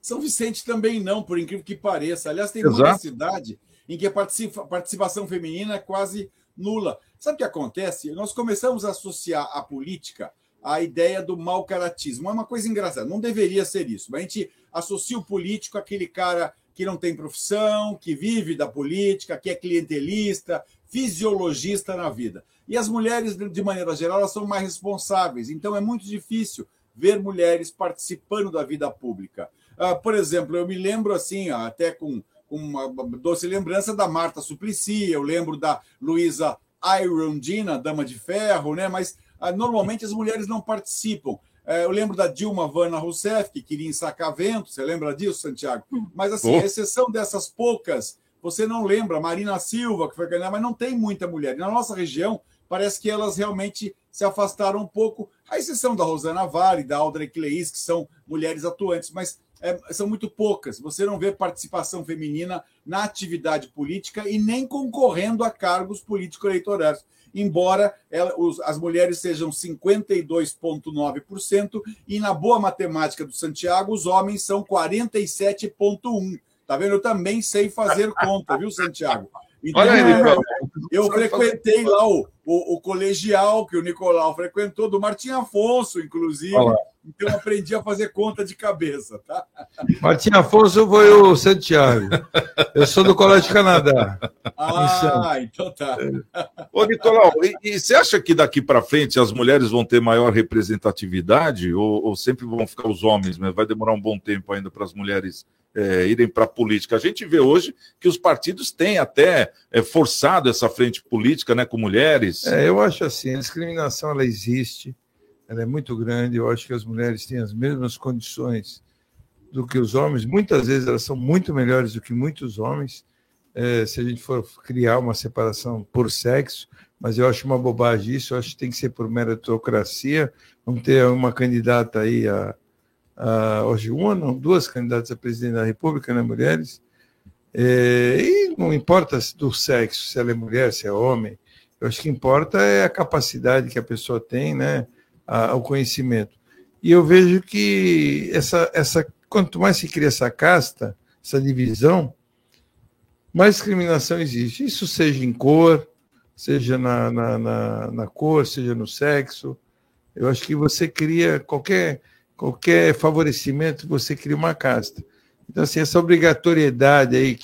Speaker 6: São Vicente também não, por incrível que pareça. Aliás, tem Exato. muita cidade em que a participa, participação feminina é quase nula. Sabe o que acontece? Nós começamos a associar a política à ideia do mau caratismo. É uma coisa engraçada, não deveria ser isso, mas a gente associa o político àquele cara que não tem profissão, que vive da política, que é clientelista, fisiologista na vida. E as mulheres, de maneira geral, elas são mais responsáveis. Então é muito difícil ver mulheres participando da vida pública. Uh, por exemplo, eu me lembro assim, até com, com uma doce lembrança da Marta Suplicy, eu lembro da Luísa Irondina, Dama de Ferro, né? Mas uh, normalmente as mulheres não participam. É, eu lembro da Dilma Vana Rousseff, que queria ensacar vento, você lembra disso, Santiago? Hum. Mas, assim, a exceção dessas poucas, você não lembra. Marina Silva, que foi ganhar, mas não tem muita mulher. na nossa região, parece que elas realmente se afastaram um pouco, à exceção da Rosana Vale, da Audrey Cleis, que são mulheres atuantes, mas é, são muito poucas. Você não vê participação feminina na atividade política e nem concorrendo a cargos político-eleitorais embora ela, os, as mulheres sejam 52,9%, e na boa matemática do Santiago, os homens são 47,1%. Tá vendo? Eu também sei fazer conta, viu, Santiago? Então, Olha aí, eu frequentei lá o, o, o, colegial que o Nicolau frequentou, do Martim Afonso, inclusive. Olá. Então eu aprendi a fazer conta de cabeça, tá?
Speaker 5: Martim Afonso foi o Santiago. Eu sou do Colégio Canadá.
Speaker 6: Ah, então tá.
Speaker 4: Ô, Nicolau, e, e você acha que daqui para frente as mulheres vão ter maior representatividade ou, ou sempre vão ficar os homens? Mas vai demorar um bom tempo ainda para as mulheres é, irem para a política. A gente vê hoje que os partidos têm até é, forçado essa frente política né, com mulheres.
Speaker 5: É, eu acho assim, a discriminação ela existe, ela é muito grande. Eu acho que as mulheres têm as mesmas condições do que os homens. Muitas vezes elas são muito melhores do que muitos homens. É, se a gente for criar uma separação por sexo, mas eu acho uma bobagem isso. Eu acho que tem que ser por meritocracia. Vamos ter uma candidata aí a, a hoje uma, não, duas candidatas a presidente da República, né, mulheres. É, e não importa do sexo, se ela é mulher, se é homem. Eu acho que importa é a capacidade que a pessoa tem, né? Ao conhecimento. E eu vejo que essa, essa, quanto mais se cria essa casta, essa divisão, mais discriminação existe. Isso seja em cor, seja na, na, na, na cor, seja no sexo. Eu acho que você cria qualquer, qualquer favorecimento, você cria uma casta. Então, assim, essa obrigatoriedade aí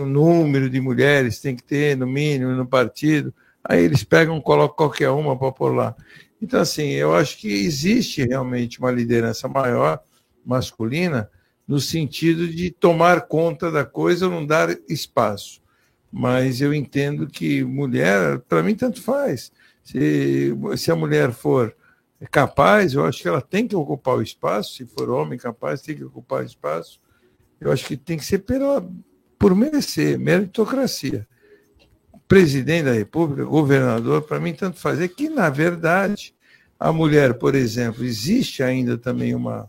Speaker 5: o número de mulheres tem que ter, no mínimo, no partido. Aí eles pegam, colocam qualquer uma para pôr lá. Então, assim, eu acho que existe realmente uma liderança maior, masculina, no sentido de tomar conta da coisa, não dar espaço. Mas eu entendo que mulher, para mim, tanto faz. Se, se a mulher for capaz, eu acho que ela tem que ocupar o espaço. Se for homem capaz, tem que ocupar o espaço. Eu acho que tem que ser pela, por merecer, meritocracia presidente da República, governador, para mim tanto fazer é que, na verdade, a mulher, por exemplo, existe ainda também uma,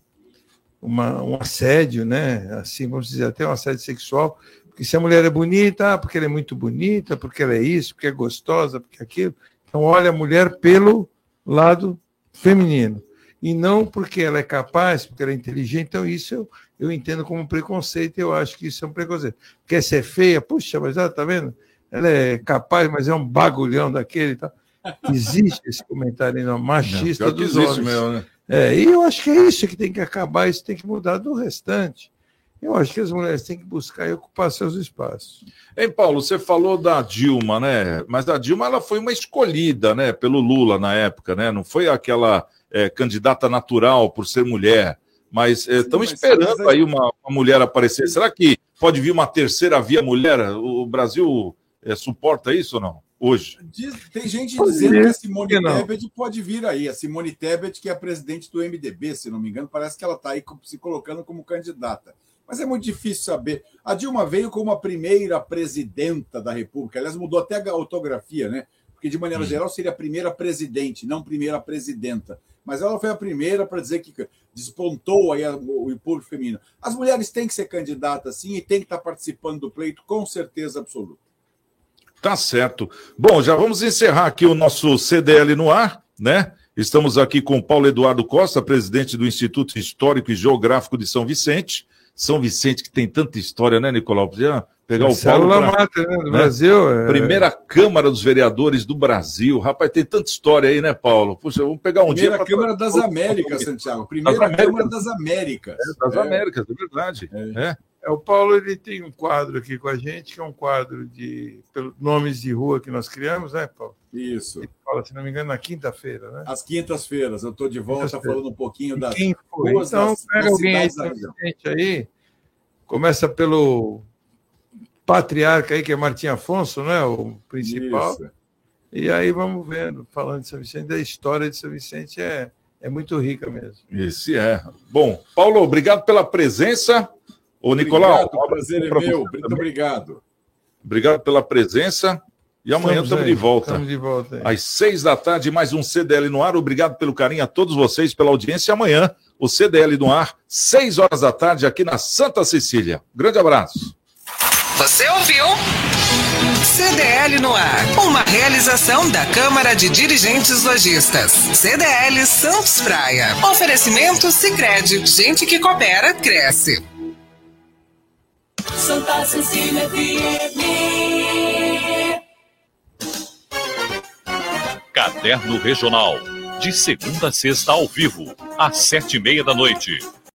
Speaker 5: uma, um assédio, né? Assim, vamos dizer, até um assédio sexual, porque se a mulher é bonita, ah, porque ela é muito bonita, porque ela é isso, porque é gostosa, porque é aquilo. Então, olha a mulher pelo lado feminino. E não porque ela é capaz, porque ela é inteligente. Então, isso eu, eu entendo como preconceito, eu acho que isso é um preconceito. Quer ser feia? Puxa, mas ela tá vendo? Ela é capaz, mas é um bagulhão daquele. Tá? Existe esse comentário não, machista não, dos homens. Mesmo, né? é, e eu acho que é isso que tem que acabar, isso tem que mudar do restante. Eu acho que as mulheres têm que buscar e ocupar seus espaços.
Speaker 4: Hein, Paulo, você falou da Dilma, né? Mas a Dilma ela foi uma escolhida, né, pelo Lula na época, né? Não foi aquela é, candidata natural por ser mulher. Mas estão é, esperando aí uma, uma, mulher aparecer. Será que pode vir uma terceira via mulher? O Brasil é, suporta isso ou não? Hoje.
Speaker 6: Diz, tem gente pode dizendo que a Simone Tebet pode vir aí. A Simone Tebet, que é a presidente do MDB, se não me engano, parece que ela está aí se colocando como candidata. Mas é muito difícil saber. A Dilma veio como a primeira presidenta da República. Aliás, mudou até a ortografia, né? Porque, de maneira hum. geral, seria a primeira presidente, não primeira presidenta. mas ela foi a primeira para dizer que despontou aí o público feminino. As mulheres têm que ser candidatas, sim, e têm que estar participando do pleito, com certeza absoluta.
Speaker 4: Tá certo. Bom, já vamos encerrar aqui o nosso CDL no ar, né? Estamos aqui com Paulo Eduardo Costa, presidente do Instituto Histórico e Geográfico de São Vicente. São Vicente que tem tanta história, né, Nicolau? Podia pegar o Paulo.
Speaker 5: Pra, mata, né, do né? Brasil.
Speaker 4: É... Primeira Câmara dos Vereadores do Brasil. Rapaz, tem tanta história aí, né, Paulo? Puxa, vamos pegar um
Speaker 6: Primeira
Speaker 4: dia.
Speaker 6: Primeira Câmara das Américas, Santiago. Primeira Câmara das Américas.
Speaker 4: É, das é. Américas, é verdade.
Speaker 5: É. é. O Paulo ele tem um quadro aqui com a gente, que é um quadro de pelos nomes de rua que nós criamos, né, Paulo?
Speaker 6: Isso.
Speaker 5: Ele fala, se não me engano, na quinta-feira, né?
Speaker 6: Às quintas-feiras, eu estou de volta falando um pouquinho das
Speaker 5: quem foi? Ruas então, das, pega das alguém aí, aí, começa pelo patriarca aí, que é Martim Afonso, né? O principal. Isso. E aí vamos vendo, falando de São Vicente, a história de São Vicente é, é muito rica mesmo.
Speaker 4: Esse é. Bom, Paulo, obrigado pela presença. Ô, Nicolau.
Speaker 6: Obrigado, o prazer é meu. Muito obrigado.
Speaker 4: Obrigado pela presença. E amanhã estamos de volta.
Speaker 5: Estamos de volta. Aí.
Speaker 4: Às seis da tarde, mais um CDL no ar. Obrigado pelo carinho a todos vocês, pela audiência. E amanhã, o CDL no ar, seis horas da tarde, aqui na Santa Cecília. Grande abraço.
Speaker 3: Você ouviu? CDL no ar. Uma realização da Câmara de Dirigentes Lojistas. CDL Santos Praia. Oferecimento Sicredi. Gente que coopera, cresce. Santa Cecília FM.
Speaker 15: Caderno Regional. De segunda a sexta ao vivo, às sete e meia da noite